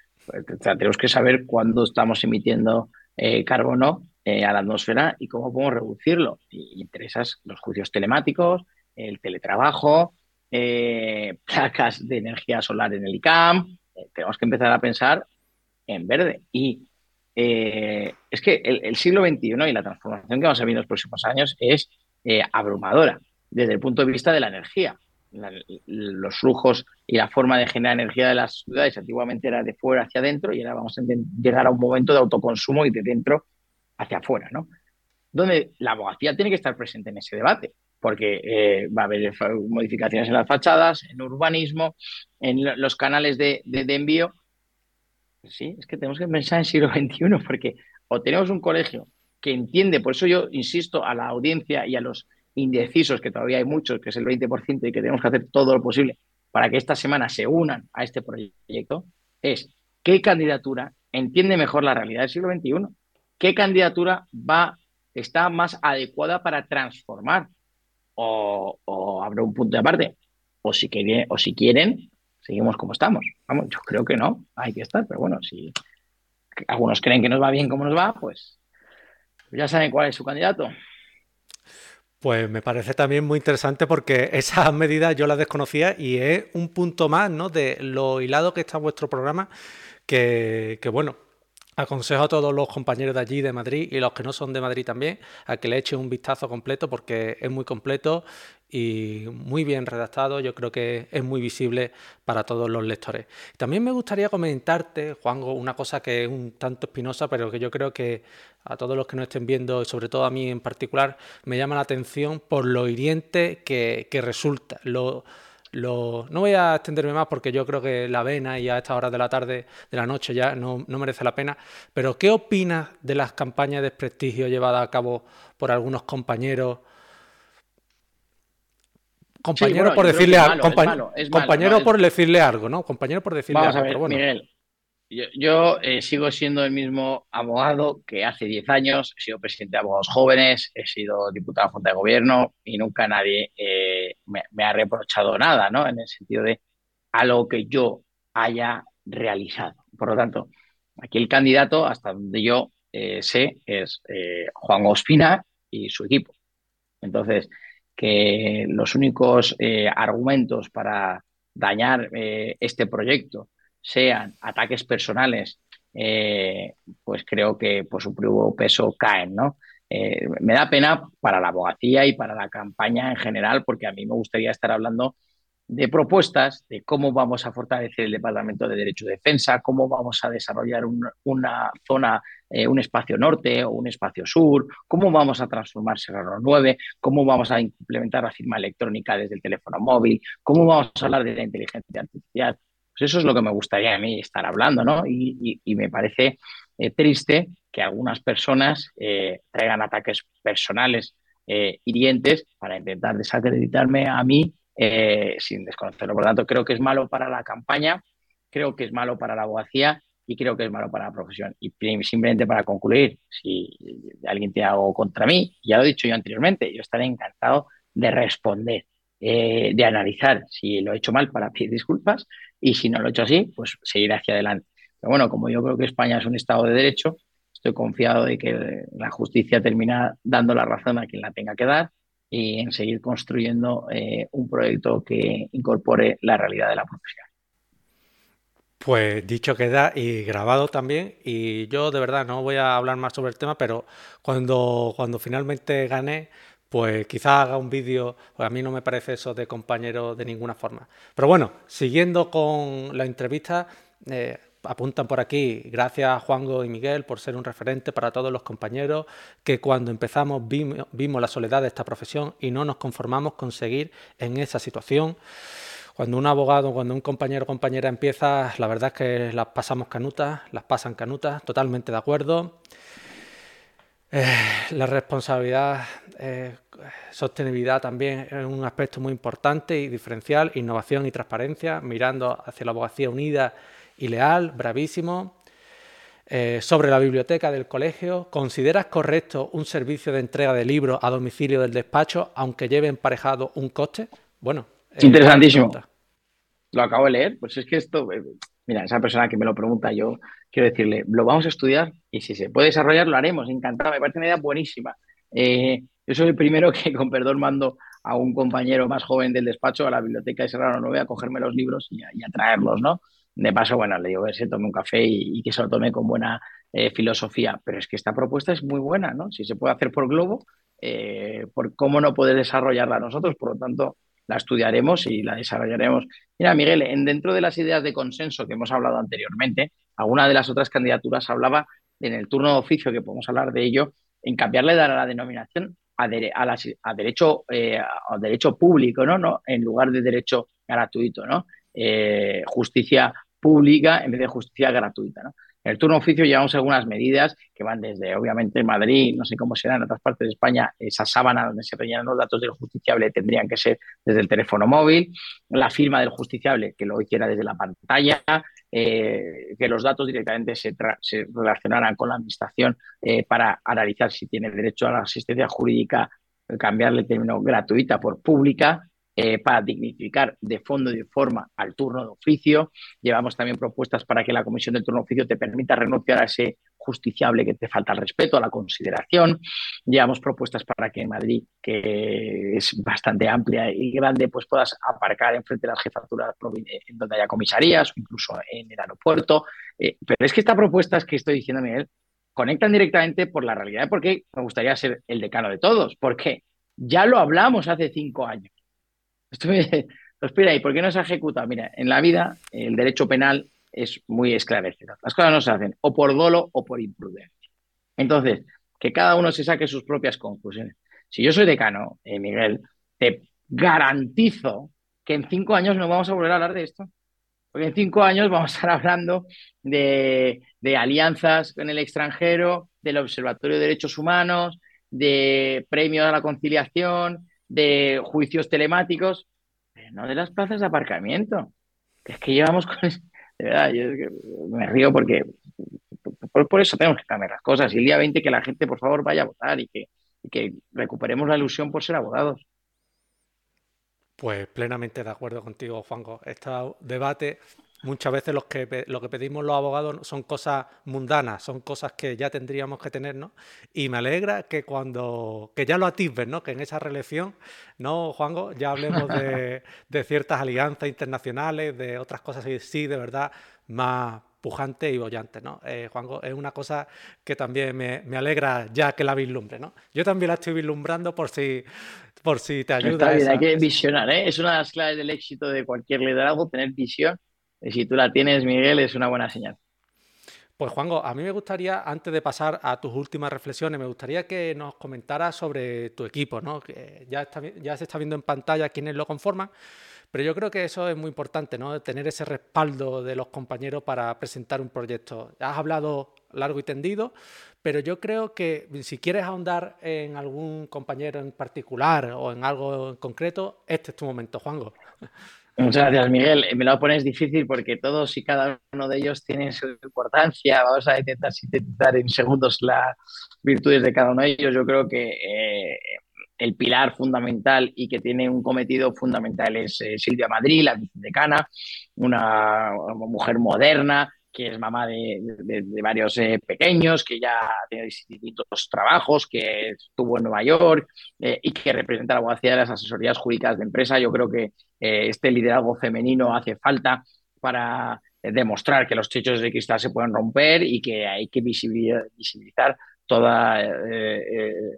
tenemos que saber cuándo estamos emitiendo eh, carbono eh, a la atmósfera y cómo podemos reducirlo. Y, entre esas, los juicios telemáticos, el teletrabajo, placas de energía solar en el ICAM. tenemos que empezar a pensar en verde. Y eh, es que el, siglo XXI y la transformación que vamos a ver en los próximos años es eh, abrumadora desde el punto de vista de la energía. los flujos y la forma de generar energía de las ciudades antiguamente era de fuera hacia adentro y ahora vamos a llegar a un momento de autoconsumo y de dentro hacia afuera, ¿no? Donde la abogacía tiene que estar presente en ese debate, porque eh, va a haber modificaciones en las fachadas, en urbanismo, en los canales de envío Sí, es que tenemos que pensar en siglo XXI, porque o tenemos un colegio que entiende, por eso yo insisto a la audiencia y a los indecisos, que todavía hay muchos, que es el 20%, y que tenemos que hacer todo lo posible para que esta semana se unan a este proyecto, es qué candidatura entiende mejor la realidad del siglo XXI, qué candidatura va, está más adecuada para transformar, o, o habrá un punto de aparte, o si quieren, seguimos como estamos. Vamos, yo creo que no, hay que estar, pero bueno, si algunos creen que nos va bien como nos va, pues ya saben cuál es su candidato. Pues me parece también muy interesante porque esas medidas yo las desconocía y es un punto más ¿no? de lo hilado que está vuestro programa, que, que bueno, Aconsejo a todos los compañeros de allí, de Madrid, y los que no son de Madrid también, a que le echen un vistazo completo porque es muy completo y muy bien redactado. Yo creo que es muy visible para todos los lectores. También me gustaría comentarte, Juanjo, una cosa que es un tanto espinosa, pero que yo creo que a todos los que nos estén viendo, y sobre todo a mí en particular, me llama la atención por lo hiriente que, que resulta. Lo, no voy a extenderme más porque yo creo que la vena y a estas horas de la tarde, de la noche ya no, merece la pena, pero ¿qué opinas de las campañas de desprestigio llevadas a cabo por algunos compañeros? Compañero por decirle algo, compañero por decirle algo, ¿no? Compañero por decirle algo. A ver, yo, eh, sigo siendo el mismo abogado que hace 10 años, he sido presidente de abogados jóvenes, he sido diputado de Junta de Gobierno y nunca nadie eh, me, ha reprochado nada, ¿no? En el sentido de algo que yo haya realizado. Por lo tanto, aquí el candidato, hasta donde yo eh, sé, es Juan Ospina y su equipo. Entonces, que los únicos argumentos para dañar este proyecto sean ataques personales, eh, pues creo que por su propio peso caen, ¿no? Eh, me da pena para la abogacía y para la campaña en general, porque a mí me gustaría estar hablando de propuestas de cómo vamos a fortalecer el Departamento de Derecho de Defensa, cómo vamos a desarrollar una zona, eh, un espacio norte o un espacio sur, cómo vamos a transformar Serrano 9, cómo vamos a implementar la firma electrónica desde el teléfono móvil, cómo vamos a hablar de la inteligencia artificial. Pues eso es lo que me gustaría a mí estar hablando, ¿no? Y, me parece eh, triste que algunas personas eh, traigan ataques personales hirientes para intentar desacreditarme a mí sin desconocerlo. Por lo tanto, creo que es malo para la campaña, creo que es malo para la abogacía y creo que es malo para la profesión. Y simplemente para concluir, si alguien tiene algo contra mí, ya lo he dicho yo anteriormente, yo estaré encantado de responder. Eh, de analizar si lo he hecho mal para pedir disculpas y si no lo he hecho así, pues seguir hacia adelante. Pero bueno, como yo creo que España es un Estado de Derecho, estoy confiado de que la justicia termina dando la razón a quien la tenga que dar y en seguir construyendo eh, un proyecto que incorpore la realidad de la profesión. Pues dicho queda y grabado también. Y yo de verdad no voy a hablar más sobre el tema, pero cuando, cuando finalmente gané, pues quizás haga un vídeo, pues a mí no me parece eso de compañero de ninguna forma. Pero bueno, siguiendo con la entrevista, eh, apuntan por aquí, gracias Juango y Miguel por ser un referente para todos los compañeros, que cuando empezamos vimos, vimos la soledad de esta profesión y no nos conformamos con seguir en esa situación. Cuando un abogado, cuando un compañero o compañera empieza, la verdad es que las pasamos canutas, las pasan canutas, totalmente de acuerdo. la responsabilidad, sostenibilidad también es un aspecto muy importante y diferencial, innovación y transparencia, mirando hacia la abogacía unida y leal, bravísimo. Eh, sobre la biblioteca del colegio, ¿consideras correcto un servicio de entrega de libros a domicilio del despacho, aunque lleve emparejado un coste? Bueno, interesantísimo. Lo acabo de leer, pues es que esto, eh, mira, esa persona que me lo pregunta yo, quiero decirle, lo vamos a estudiar y si se puede desarrollar, lo haremos, encantado, me parece una idea buenísima. Eh, yo soy el primero que, con perdón, mando a un compañero más joven del despacho a la biblioteca de Serrano 9 a cogerme los libros y a traerlos, ¿no? De paso, bueno, le digo que se tome un café y, que se lo tome con buena eh, filosofía. Pero es que esta propuesta es muy buena, ¿no? Si se puede hacer por Globo, eh, por cómo no poder desarrollarla nosotros. Por lo tanto, la estudiaremos y la desarrollaremos. Mira, Miguel, en, dentro de las ideas de consenso que hemos hablado anteriormente, alguna de las otras candidaturas hablaba en el turno de oficio, que podemos hablar de ello, en cambiarle a la denominación a, derecho, eh, a derecho público, ¿no? ¿no? En lugar de derecho gratuito, ¿no? justicia pública en vez de justicia gratuita. ¿no? En el turno oficio llevamos algunas medidas que van desde, obviamente, Madrid, no sé cómo será en otras partes de España, esa sábana donde se rellenan los datos del justiciable tendrían que ser desde el teléfono móvil, la firma del justiciable que lo hiciera desde la pantalla, eh, que los datos directamente se, relacionaran con la administración eh, para analizar si tiene derecho a la asistencia jurídica, cambiarle el término gratuita por pública, eh, para dignificar de fondo y de forma al turno de oficio. Llevamos también propuestas para que la comisión del turno de oficio te permita renunciar a ese justiciable que te falta el respeto, a la consideración. Llevamos propuestas para que en Madrid, que es bastante amplia y grande, pues puedas aparcar enfrente de las jefaturas en donde haya comisarías incluso en el aeropuerto. Eh, pero es que estas propuestas que estoy diciendo, Miguel, conectan directamente por la realidad de por qué me gustaría ser el decano de todos. Porque ya lo hablamos hace cinco años. Espera, ¿y por qué no se ejecuta? Mira, en la vida el derecho penal es muy esclarecido. Las cosas no se hacen o por dolo o por imprudencia. Entonces, que cada uno se saque sus propias conclusiones. Si yo soy decano, eh, Miguel, te garantizo que en cinco años no vamos a volver a hablar de esto. Porque en cinco años vamos a estar hablando de, de alianzas con el extranjero, del Observatorio de Derechos Humanos, de premios a la conciliación, de juicios telemáticos, pero no de las plazas de aparcamiento. Es que llevamos con... De verdad, yo me río porque por, eso tenemos que cambiar las cosas. Y el día 20 que la gente, por favor, vaya a votar y que, y que recuperemos la ilusión por ser abogados. Pues plenamente de acuerdo contigo, Juanjo. Este debate muchas veces los que, lo que pedimos los abogados son cosas mundanas, son cosas que ya tendríamos que tener, ¿no? Y me alegra que cuando, que ya lo atisben, ¿no? Que en esa reelección, ¿no, Juanjo? Ya hablemos de, ciertas alianzas internacionales, de otras cosas y sí, de verdad, más pujantes y bollantes, ¿no? Eh, Juanjo, es una cosa que también me, alegra ya que la vislumbre, ¿no? Yo también la estoy vislumbrando por si, por si te ayuda. hay que visionar, ¿eh? Es una de las claves del éxito de cualquier liderazgo, tener visión y si tú la tienes, Miguel, es una buena señal. Pues Juanjo, a mí me gustaría, antes de pasar a tus últimas reflexiones, me gustaría que nos comentaras sobre tu equipo, ¿no? Que ya, se está viendo en pantalla quiénes lo conforman, pero yo creo que eso es muy importante, ¿no? Tener ese respaldo de los compañeros para presentar un proyecto. Has hablado largo y tendido, pero yo creo que si quieres ahondar en algún compañero en particular o en algo en concreto, este es tu momento, Juanjo. Muchas gracias, Miguel. Me lo pones difícil porque todos y cada uno de ellos tienen su importancia. Vamos a intentar sintetizar en segundos las virtudes de cada uno de ellos. Yo creo que eh, el pilar fundamental y que tiene un cometido fundamental es eh, Silvia Madrid, la vicedecana, una mujer moderna, que es mamá de, varios eh, pequeños, que ya tiene distintos trabajos, que estuvo en Nueva York eh, y que representa la abogacía de las asesorías jurídicas de empresa. Yo creo que eh, este liderazgo femenino hace falta para demostrar que los techos de cristal se pueden romper y que hay que visibilizar todo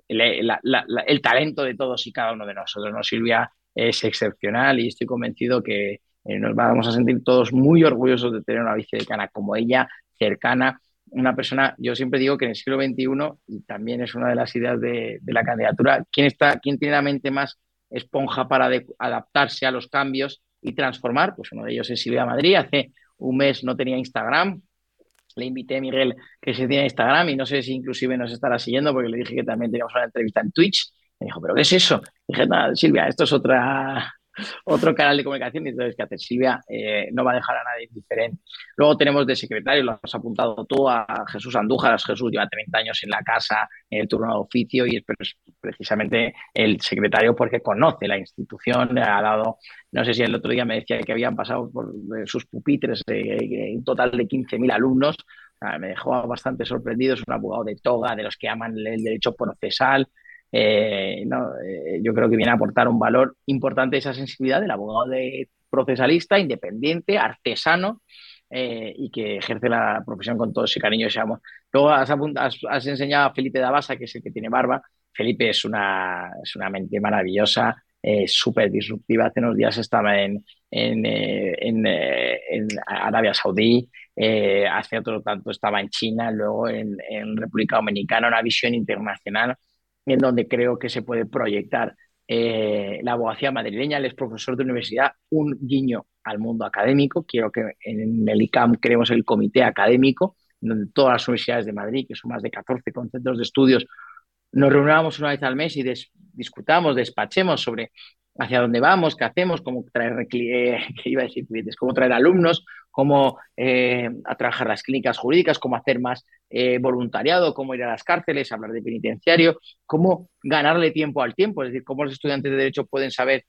el, talento de todos y cada uno de nosotros. ¿no? Silvia es excepcional y estoy convencido que eh, nos vamos a sentir todos muy orgullosos de tener una vicedecana como ella, cercana, una persona, yo siempre digo que en el siglo XXI, y también es una de las ideas de, la candidatura, ¿quién, está, ¿quién tiene la mente más esponja para adaptarse a los cambios y transformar? Pues uno de ellos es Silvia Madrid, hace un mes no tenía Instagram, le invité a Miguel que se tiene Instagram y no sé si inclusive nos estará siguiendo porque le dije que también teníamos una entrevista en Twitch. Me dijo, ¿pero qué es eso? dije, nada, Silvia, esto es otra, otro canal de comunicación y entonces, ¿qué hacer? Silvia eh, no va a dejar a nadie indiferente. Luego tenemos de secretario, lo has apuntado tú, a Jesús Andújar. Jesús lleva 30 años en la casa, en el turno de oficio y es precisamente el secretario porque conoce la institución, ha dado, no sé si el otro día me decía que habían pasado por sus pupitres eh, un total de 15.000 alumnos. me dejó bastante sorprendido, es un abogado de toga, de los que aman el derecho procesal, eh, no, eh, yo creo que viene a aportar un valor importante esa sensibilidad del abogado de procesalista, independiente, artesano eh, y que ejerce la profesión con todo ese cariño y ese amor. Luego has, enseñado a Felipe Davasa, que es el que tiene barba. Felipe es una, es una mente maravillosa, súper disruptiva. Hace unos días estaba en, en, en, en Arabia Saudí, hace otro tanto estaba en China, luego en República Dominicana, una visión internacional en donde creo que se puede proyectar eh, la abogacía madrileña. Él es profesor de universidad, un guiño al mundo académico. Quiero que en el ICAM creemos el comité académico, donde todas las universidades de Madrid, que son más de 14 centros de estudios, nos reunamos una vez al mes y discutamos, despachemos sobre hacia dónde vamos, qué hacemos, cómo traer, eh, iba a decir cómo traer alumnos, cómo eh, trabajar las clínicas jurídicas, cómo hacer más eh, voluntariado, cómo ir a las cárceles, hablar de penitenciario, cómo ganarle tiempo al tiempo, es decir, cómo los estudiantes de derecho pueden saber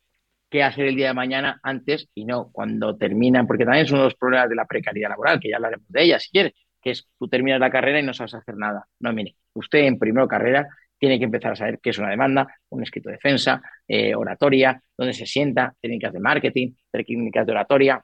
qué hacer el día de mañana antes y no cuando terminan, porque también es uno de los problemas de la precariedad laboral, que ya hablaremos de ella si quiere, que es tú terminas la carrera y no sabes hacer nada. No, mire, usted en primera carrera tiene que empezar a saber qué es una demanda, un escrito de defensa, eh, oratoria, dónde se sienta, técnicas de marketing, técnicas de oratoria,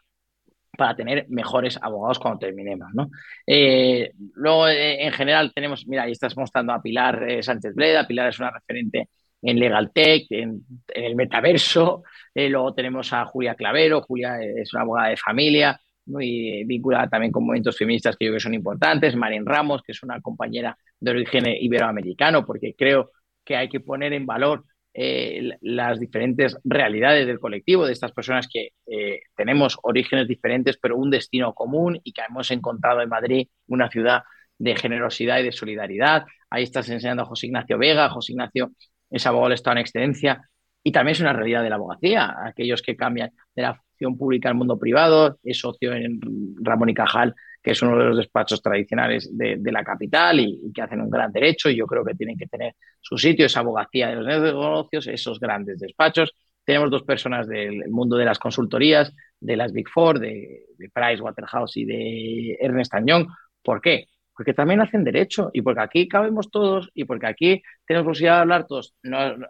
para tener mejores abogados cuando terminemos. ¿no? Eh, luego, eh, en general, tenemos, mira, ahí estás mostrando a Pilar Sánchez Bleda. Pilar es una referente en Legal Tech, en, el metaverso. luego tenemos a Julia Clavero. Julia es una abogada de familia muy vinculada también con movimientos feministas que yo creo que son importantes, Marín Ramos, que es una compañera de origen iberoamericano, porque creo que hay que poner en valor eh, las diferentes realidades del colectivo, de estas personas que eh, tenemos orígenes diferentes, pero un destino común y que hemos encontrado en Madrid una ciudad de generosidad y de solidaridad. Ahí estás enseñando a José Ignacio Vega, José Ignacio es abogado del Estado en excedencia, y también es una realidad de la abogacía, aquellos que cambian de la pública al mundo privado, es socio en Ramón y Cajal, que es uno de los despachos tradicionales de, la capital y, que hacen un gran derecho y yo creo que tienen que tener su sitio, esa abogacía de los negocios, esos grandes despachos. Tenemos dos personas del mundo de las consultorías, de las Big Four, de, de Price Waterhouse y de Ernest Young. ¿Por qué? Porque también hacen derecho y porque aquí cabemos todos y porque aquí tenemos posibilidad de hablar todos.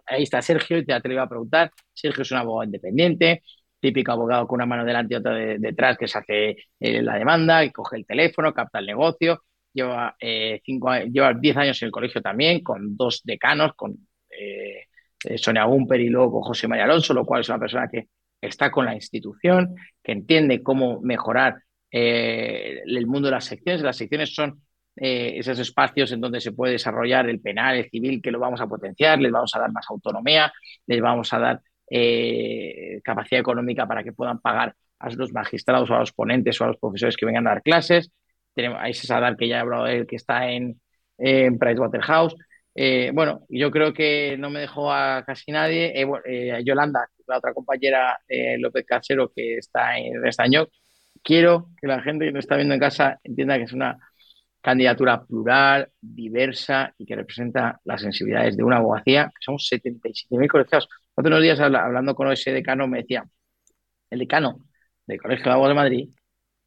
Ahí está Sergio, ya te lo iba a preguntar. Sergio es un abogado independiente, típico abogado con una mano delante y otra detrás que se hace eh, la demanda, y coge el teléfono, capta el negocio. Lleva, eh, cinco, lleva 10 años en el colegio también, con dos decanos, con eh, Sonia Gumper y luego con José María Alonso, lo cual es una persona que está con la institución, que entiende cómo mejorar el mundo de las secciones. Las secciones son esos espacios en donde se puede desarrollar el penal, el civil, que lo vamos a potenciar, les vamos a dar más autonomía, les vamos a dar eh, capacidad económica para que puedan pagar a los magistrados o a los ponentes o a los profesores que vengan a dar clases. Tenemos a ese Sadar que ya he hablado de él, que está en, en Pricewaterhouse. Eh, bueno, yo creo que no me dejó a casi nadie. Eh, Yolanda, la otra compañera López Casero, que está en Restaño. Quiero que la gente que nos está viendo en casa entienda que es una candidatura plural, diversa y que representa las sensibilidades de una abogacía, que somos 77.000 colegiados. Unos días hablando con ese decano me decía, el decano del Colegio de Abogados de Madrid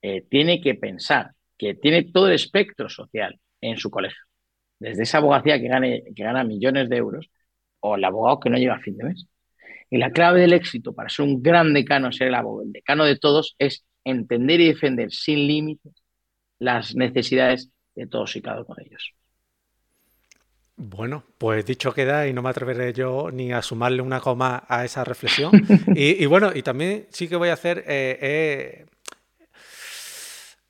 eh, tiene que pensar que tiene todo el espectro social en su colegio, desde esa abogacía que, gane, que gana millones de euros o el abogado que no llega a fin de mes. Y la clave del éxito para ser un gran decano, ser el, abogado, el decano de todos, es entender y defender sin límites las necesidades de todos y cada uno de ellos. Bueno, pues dicho queda y no me atreveré yo ni a sumarle una coma a esa reflexión. y, bueno, y también sí que voy a hacer eh, eh,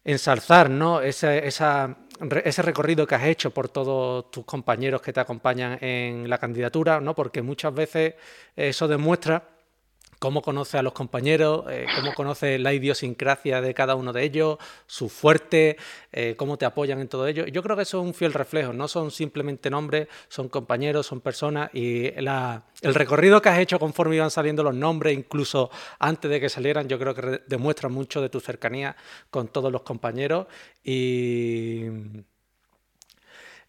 ensalzar ¿no? ese, ese recorrido que has hecho por todos tus compañeros que te acompañan en la candidatura, ¿no? porque muchas veces eso demuestra cómo conoce a los compañeros, eh, cómo conoce la idiosincrasia de cada uno de ellos, su fuerte, eh, cómo te apoyan en todo ello. Yo creo que eso es un fiel reflejo, no son simplemente nombres, son compañeros, son personas y el recorrido que has hecho conforme iban saliendo los nombres, incluso antes de que salieran, yo creo que demuestra mucho de tu cercanía con todos los compañeros y...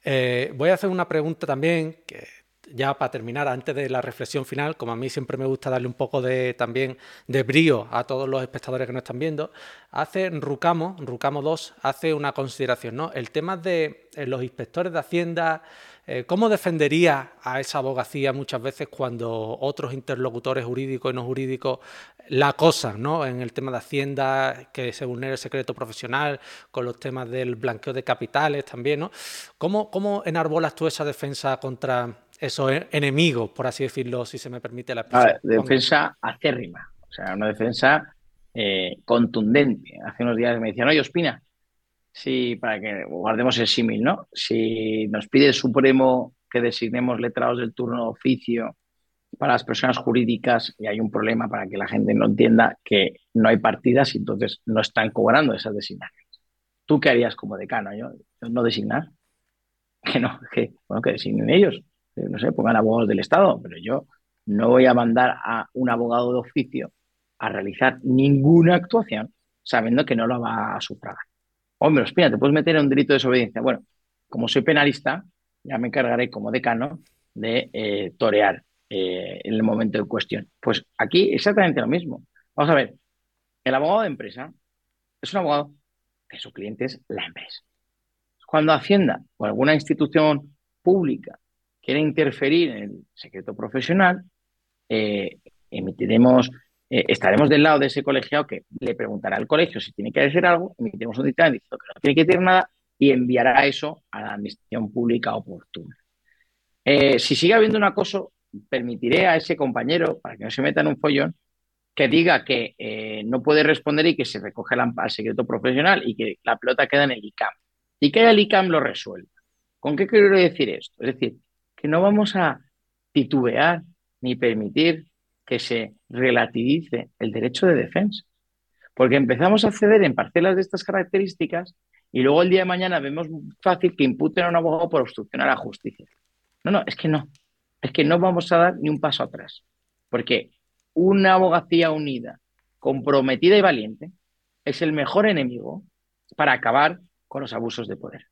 Eh, voy a hacer una pregunta también que ya para terminar, antes de la reflexión final, como a mí siempre me gusta darle un poco de también de brío a todos los espectadores que nos están viendo, hace Rucamo, Rucamo 2, hace una consideración, ¿no? El tema de eh, los inspectores de Hacienda, eh, ¿cómo defendería a esa abogacía muchas veces cuando otros interlocutores jurídicos y no jurídicos la acosan, ¿no? En el tema de Hacienda, que se vulnera el secreto profesional, con los temas del blanqueo de capitales también, ¿no? ¿Cómo, cómo enarbolas tú esa defensa contra esos enemigos, por así decirlo, si se me permite la expresión. defensa acérrima, o sea, una defensa eh, contundente. Hace unos días me decían, oye, Ospina, si, para que guardemos el símil, ¿no? Si nos pide el Supremo que designemos letrados del turno de oficio para las personas jurídicas y hay un problema para que la gente no entienda que no hay partidas y entonces no están cobrando esas designaciones. ¿Tú qué harías como decano? ¿Yo, no designar? Que no, que, bueno, que designen ellos no sé, pongan abogados del Estado, pero yo no voy a mandar a un abogado de oficio a realizar ninguna actuación sabiendo que no lo va a sufragar. Hombre, espera, te puedes meter en un delito de desobediencia. Bueno, como soy penalista, ya me encargaré como decano de eh, torear eh, en el momento en cuestión. Pues aquí exactamente lo mismo. Vamos a ver, el abogado de empresa es un abogado que su cliente es la empresa. Cuando Hacienda o alguna institución pública quiere interferir en el secreto profesional, eh, emitiremos, eh, estaremos del lado de ese colegiado que le preguntará al colegio si tiene que decir algo, emitiremos un dictamen diciendo que no tiene que decir nada y enviará eso a la administración pública oportuna. Eh, si sigue habiendo un acoso, permitiré a ese compañero, para que no se meta en un follón, que diga que no puede responder y que se recoge al secreto profesional y que la pelota queda en el ICAM. Y que el ICAM lo resuelva. ¿Con qué quiero decir esto? Es decir, que no vamos a titubear ni permitir que se relativice el derecho de defensa. Porque empezamos a ceder en parcelas de estas características y luego el día de mañana vemos fácil que imputen a un abogado por obstrucción a la justicia. No, no, es que no. Es que no vamos a dar ni un paso atrás. Porque una abogacía unida, comprometida y valiente es el mejor enemigo para acabar con los abusos de poder.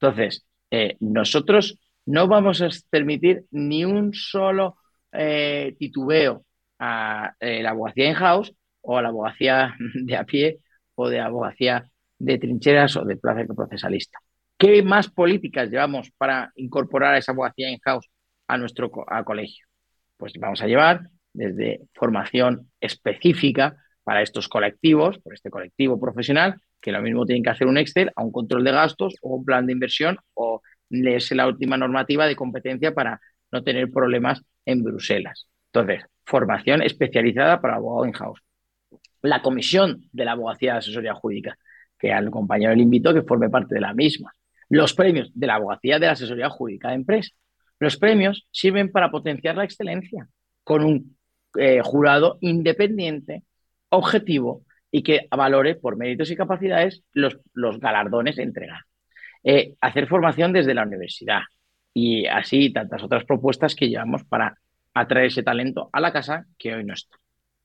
Entonces, eh, nosotros no vamos a permitir ni un solo eh, titubeo a eh, la abogacía in-house o a la abogacía de a pie o de abogacía de trincheras o de plaza procesalista. ¿Qué más políticas llevamos para incorporar a esa abogacía in-house a nuestro colegio? Pues vamos a llevar desde formación específica para estos colectivos, por este colectivo profesional, que lo mismo tienen que hacer un Excel a un control de gastos o un plan de inversión o es la última normativa de competencia para no tener problemas en Bruselas. Entonces, formación especializada para abogado in-house. La comisión de la abogacía de asesoría jurídica, que al compañero le invito a que forme parte de la misma. Los premios de la abogacía de la asesoría jurídica de empresa. Los premios sirven para potenciar la excelencia con un eh, jurado independiente, objetivo y que valore por méritos y capacidades los, los galardones entregados. Eh, hacer formación desde la universidad y así tantas otras propuestas que llevamos para atraer ese talento a la casa que hoy no está.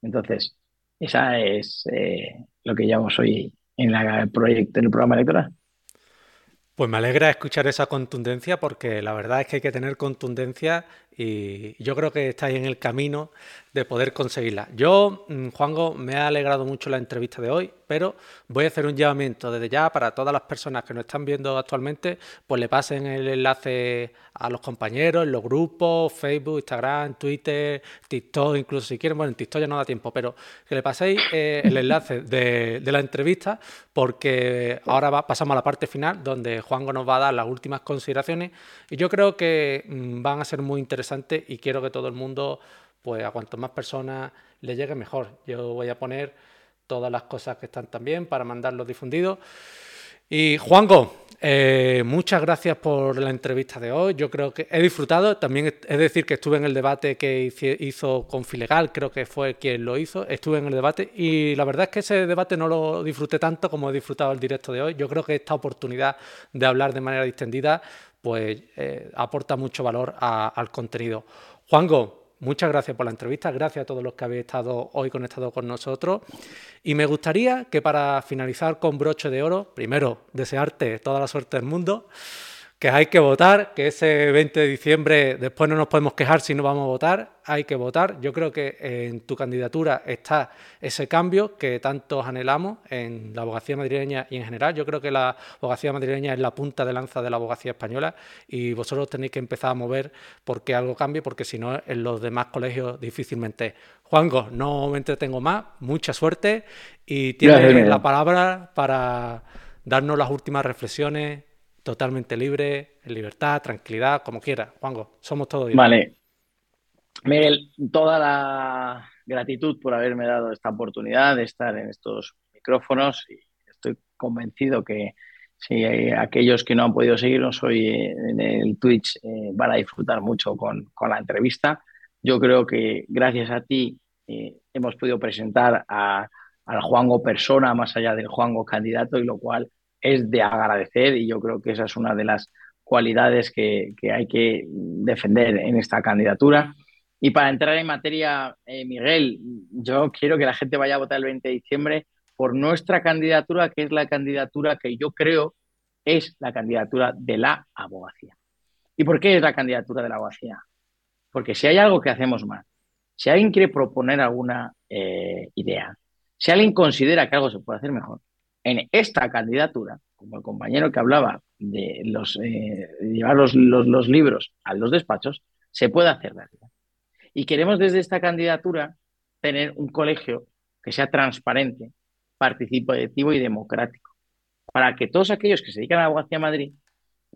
Entonces, esa es eh, lo que llevamos hoy en, el proyecto, en el programa electoral. Pues me alegra escuchar esa contundencia porque la verdad es que hay que tener contundencia y yo creo que estáis en el camino de poder conseguirla. Yo, mm, Juango, me ha alegrado mucho la entrevista de hoy, pero voy a hacer un llamamiento desde ya para todas las personas que nos están viendo actualmente, pues le pasen el enlace a los compañeros en los grupos, Facebook, Instagram, Twitter, TikTok, incluso si quieren, bueno, en TikTok ya no da tiempo, pero que le paséis eh, el enlace de, la entrevista porque ahora pasamos a la parte final donde Juango nos va a dar las últimas consideraciones y yo creo que mm, van a ser muy interesantes y quiero que todo el mundo pues a cuanto más personas le llegue mejor. Yo voy a poner todas las cosas que están también para mandarlos difundidos. Y Juango, eh, muchas gracias por la entrevista de hoy. Yo creo que he disfrutado. También es decir que estuve en el debate que hizo con Filegal, creo que fue quien lo hizo. Estuve en el debate y la verdad es que ese debate no lo disfruté tanto como he disfrutado el directo de hoy. Yo creo que esta oportunidad de hablar de manera distendida pues eh, aporta mucho valor al contenido. Juango, muchas gracias por la entrevista, gracias a todos los que habéis estado hoy conectados con nosotros. Y me gustaría que para finalizar con broche de oro, primero desearte toda la suerte del mundo que hay que votar, que ese 20 de diciembre después no nos podemos quejar si no vamos a votar, hay que votar. Yo creo que en tu candidatura está ese cambio que tantos anhelamos en la abogacía madrileña y en general. Yo creo que la abogacía madrileña es la punta de lanza de la abogacía española y vosotros tenéis que empezar a mover porque algo cambie, porque si no en los demás colegios difícilmente. Juango, no me entretengo más, mucha suerte y tienes la palabra para darnos las últimas reflexiones totalmente libre, en libertad, tranquilidad, como quiera. Juanjo, somos todos. Vale. Miguel, toda la gratitud por haberme dado esta oportunidad de estar en estos micrófonos y estoy convencido que si aquellos que no han podido seguirnos hoy en el Twitch eh, van a disfrutar mucho con, la entrevista. Yo creo que gracias a ti eh, hemos podido presentar a, al Juango persona más allá del Juango candidato y lo cual es de agradecer y yo creo que esa es una de las cualidades que, hay que defender en esta candidatura. Y para entrar en materia, eh, Miguel, yo quiero que la gente vaya a votar el 20 de diciembre por nuestra candidatura, que es la candidatura que yo creo es la candidatura de la abogacía. ¿Y por qué es la candidatura de la abogacía? Porque si hay algo que hacemos mal, si alguien quiere proponer alguna eh, idea, si alguien considera que algo se puede hacer mejor, en esta candidatura, como el compañero que hablaba de los, eh, llevar los, libros a los despachos, se puede hacer realidad. Y queremos desde esta candidatura tener un colegio que sea transparente, participativo y democrático, para que todos aquellos que se dedican a la abogacía Madrid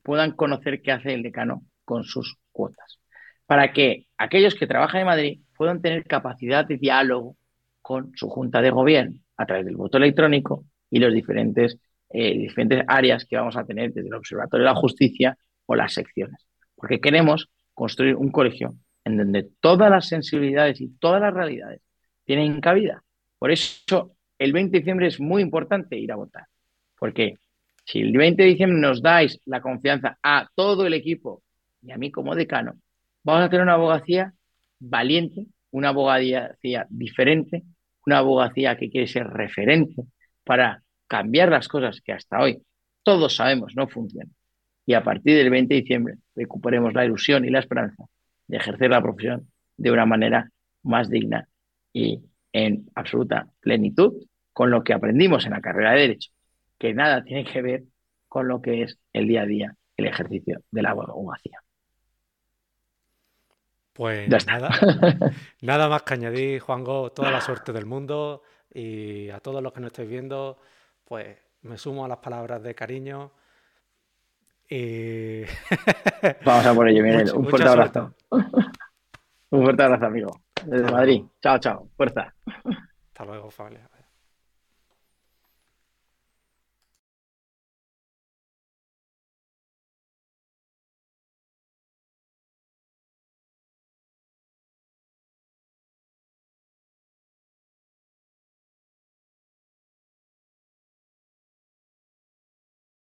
puedan conocer qué hace el decano con sus cuotas, para que aquellos que trabajan en Madrid puedan tener capacidad de diálogo con su junta de gobierno a través del voto electrónico y los diferentes, eh, diferentes áreas que vamos a tener desde el Observatorio de la Justicia o las secciones. Porque queremos construir un colegio en donde todas las sensibilidades y todas las realidades tienen cabida. Por eso el 20 de diciembre es muy importante ir a votar. Porque si el 20 de diciembre nos dais la confianza a todo el equipo y a mí como decano, vamos a tener una abogacía valiente, una abogacía diferente, una abogacía que quiere ser referente, para cambiar las cosas que hasta hoy todos sabemos no funcionan. Y a partir del 20 de diciembre recuperemos la ilusión y la esperanza de ejercer la profesión de una manera más digna y en absoluta plenitud con lo que aprendimos en la carrera de Derecho, que nada tiene que ver con lo que es el día a día el ejercicio de la abogacía. Pues nada, nada más que añadir, Juango, toda la suerte del mundo. Y a todos los que nos estáis viendo, pues me sumo a las palabras de cariño. Y... Vamos a por ello, Miguel. un fuerte abrazo. un fuerte abrazo, amigo. Desde Madrid. Chao, chao. Fuerza. Hasta luego, familia.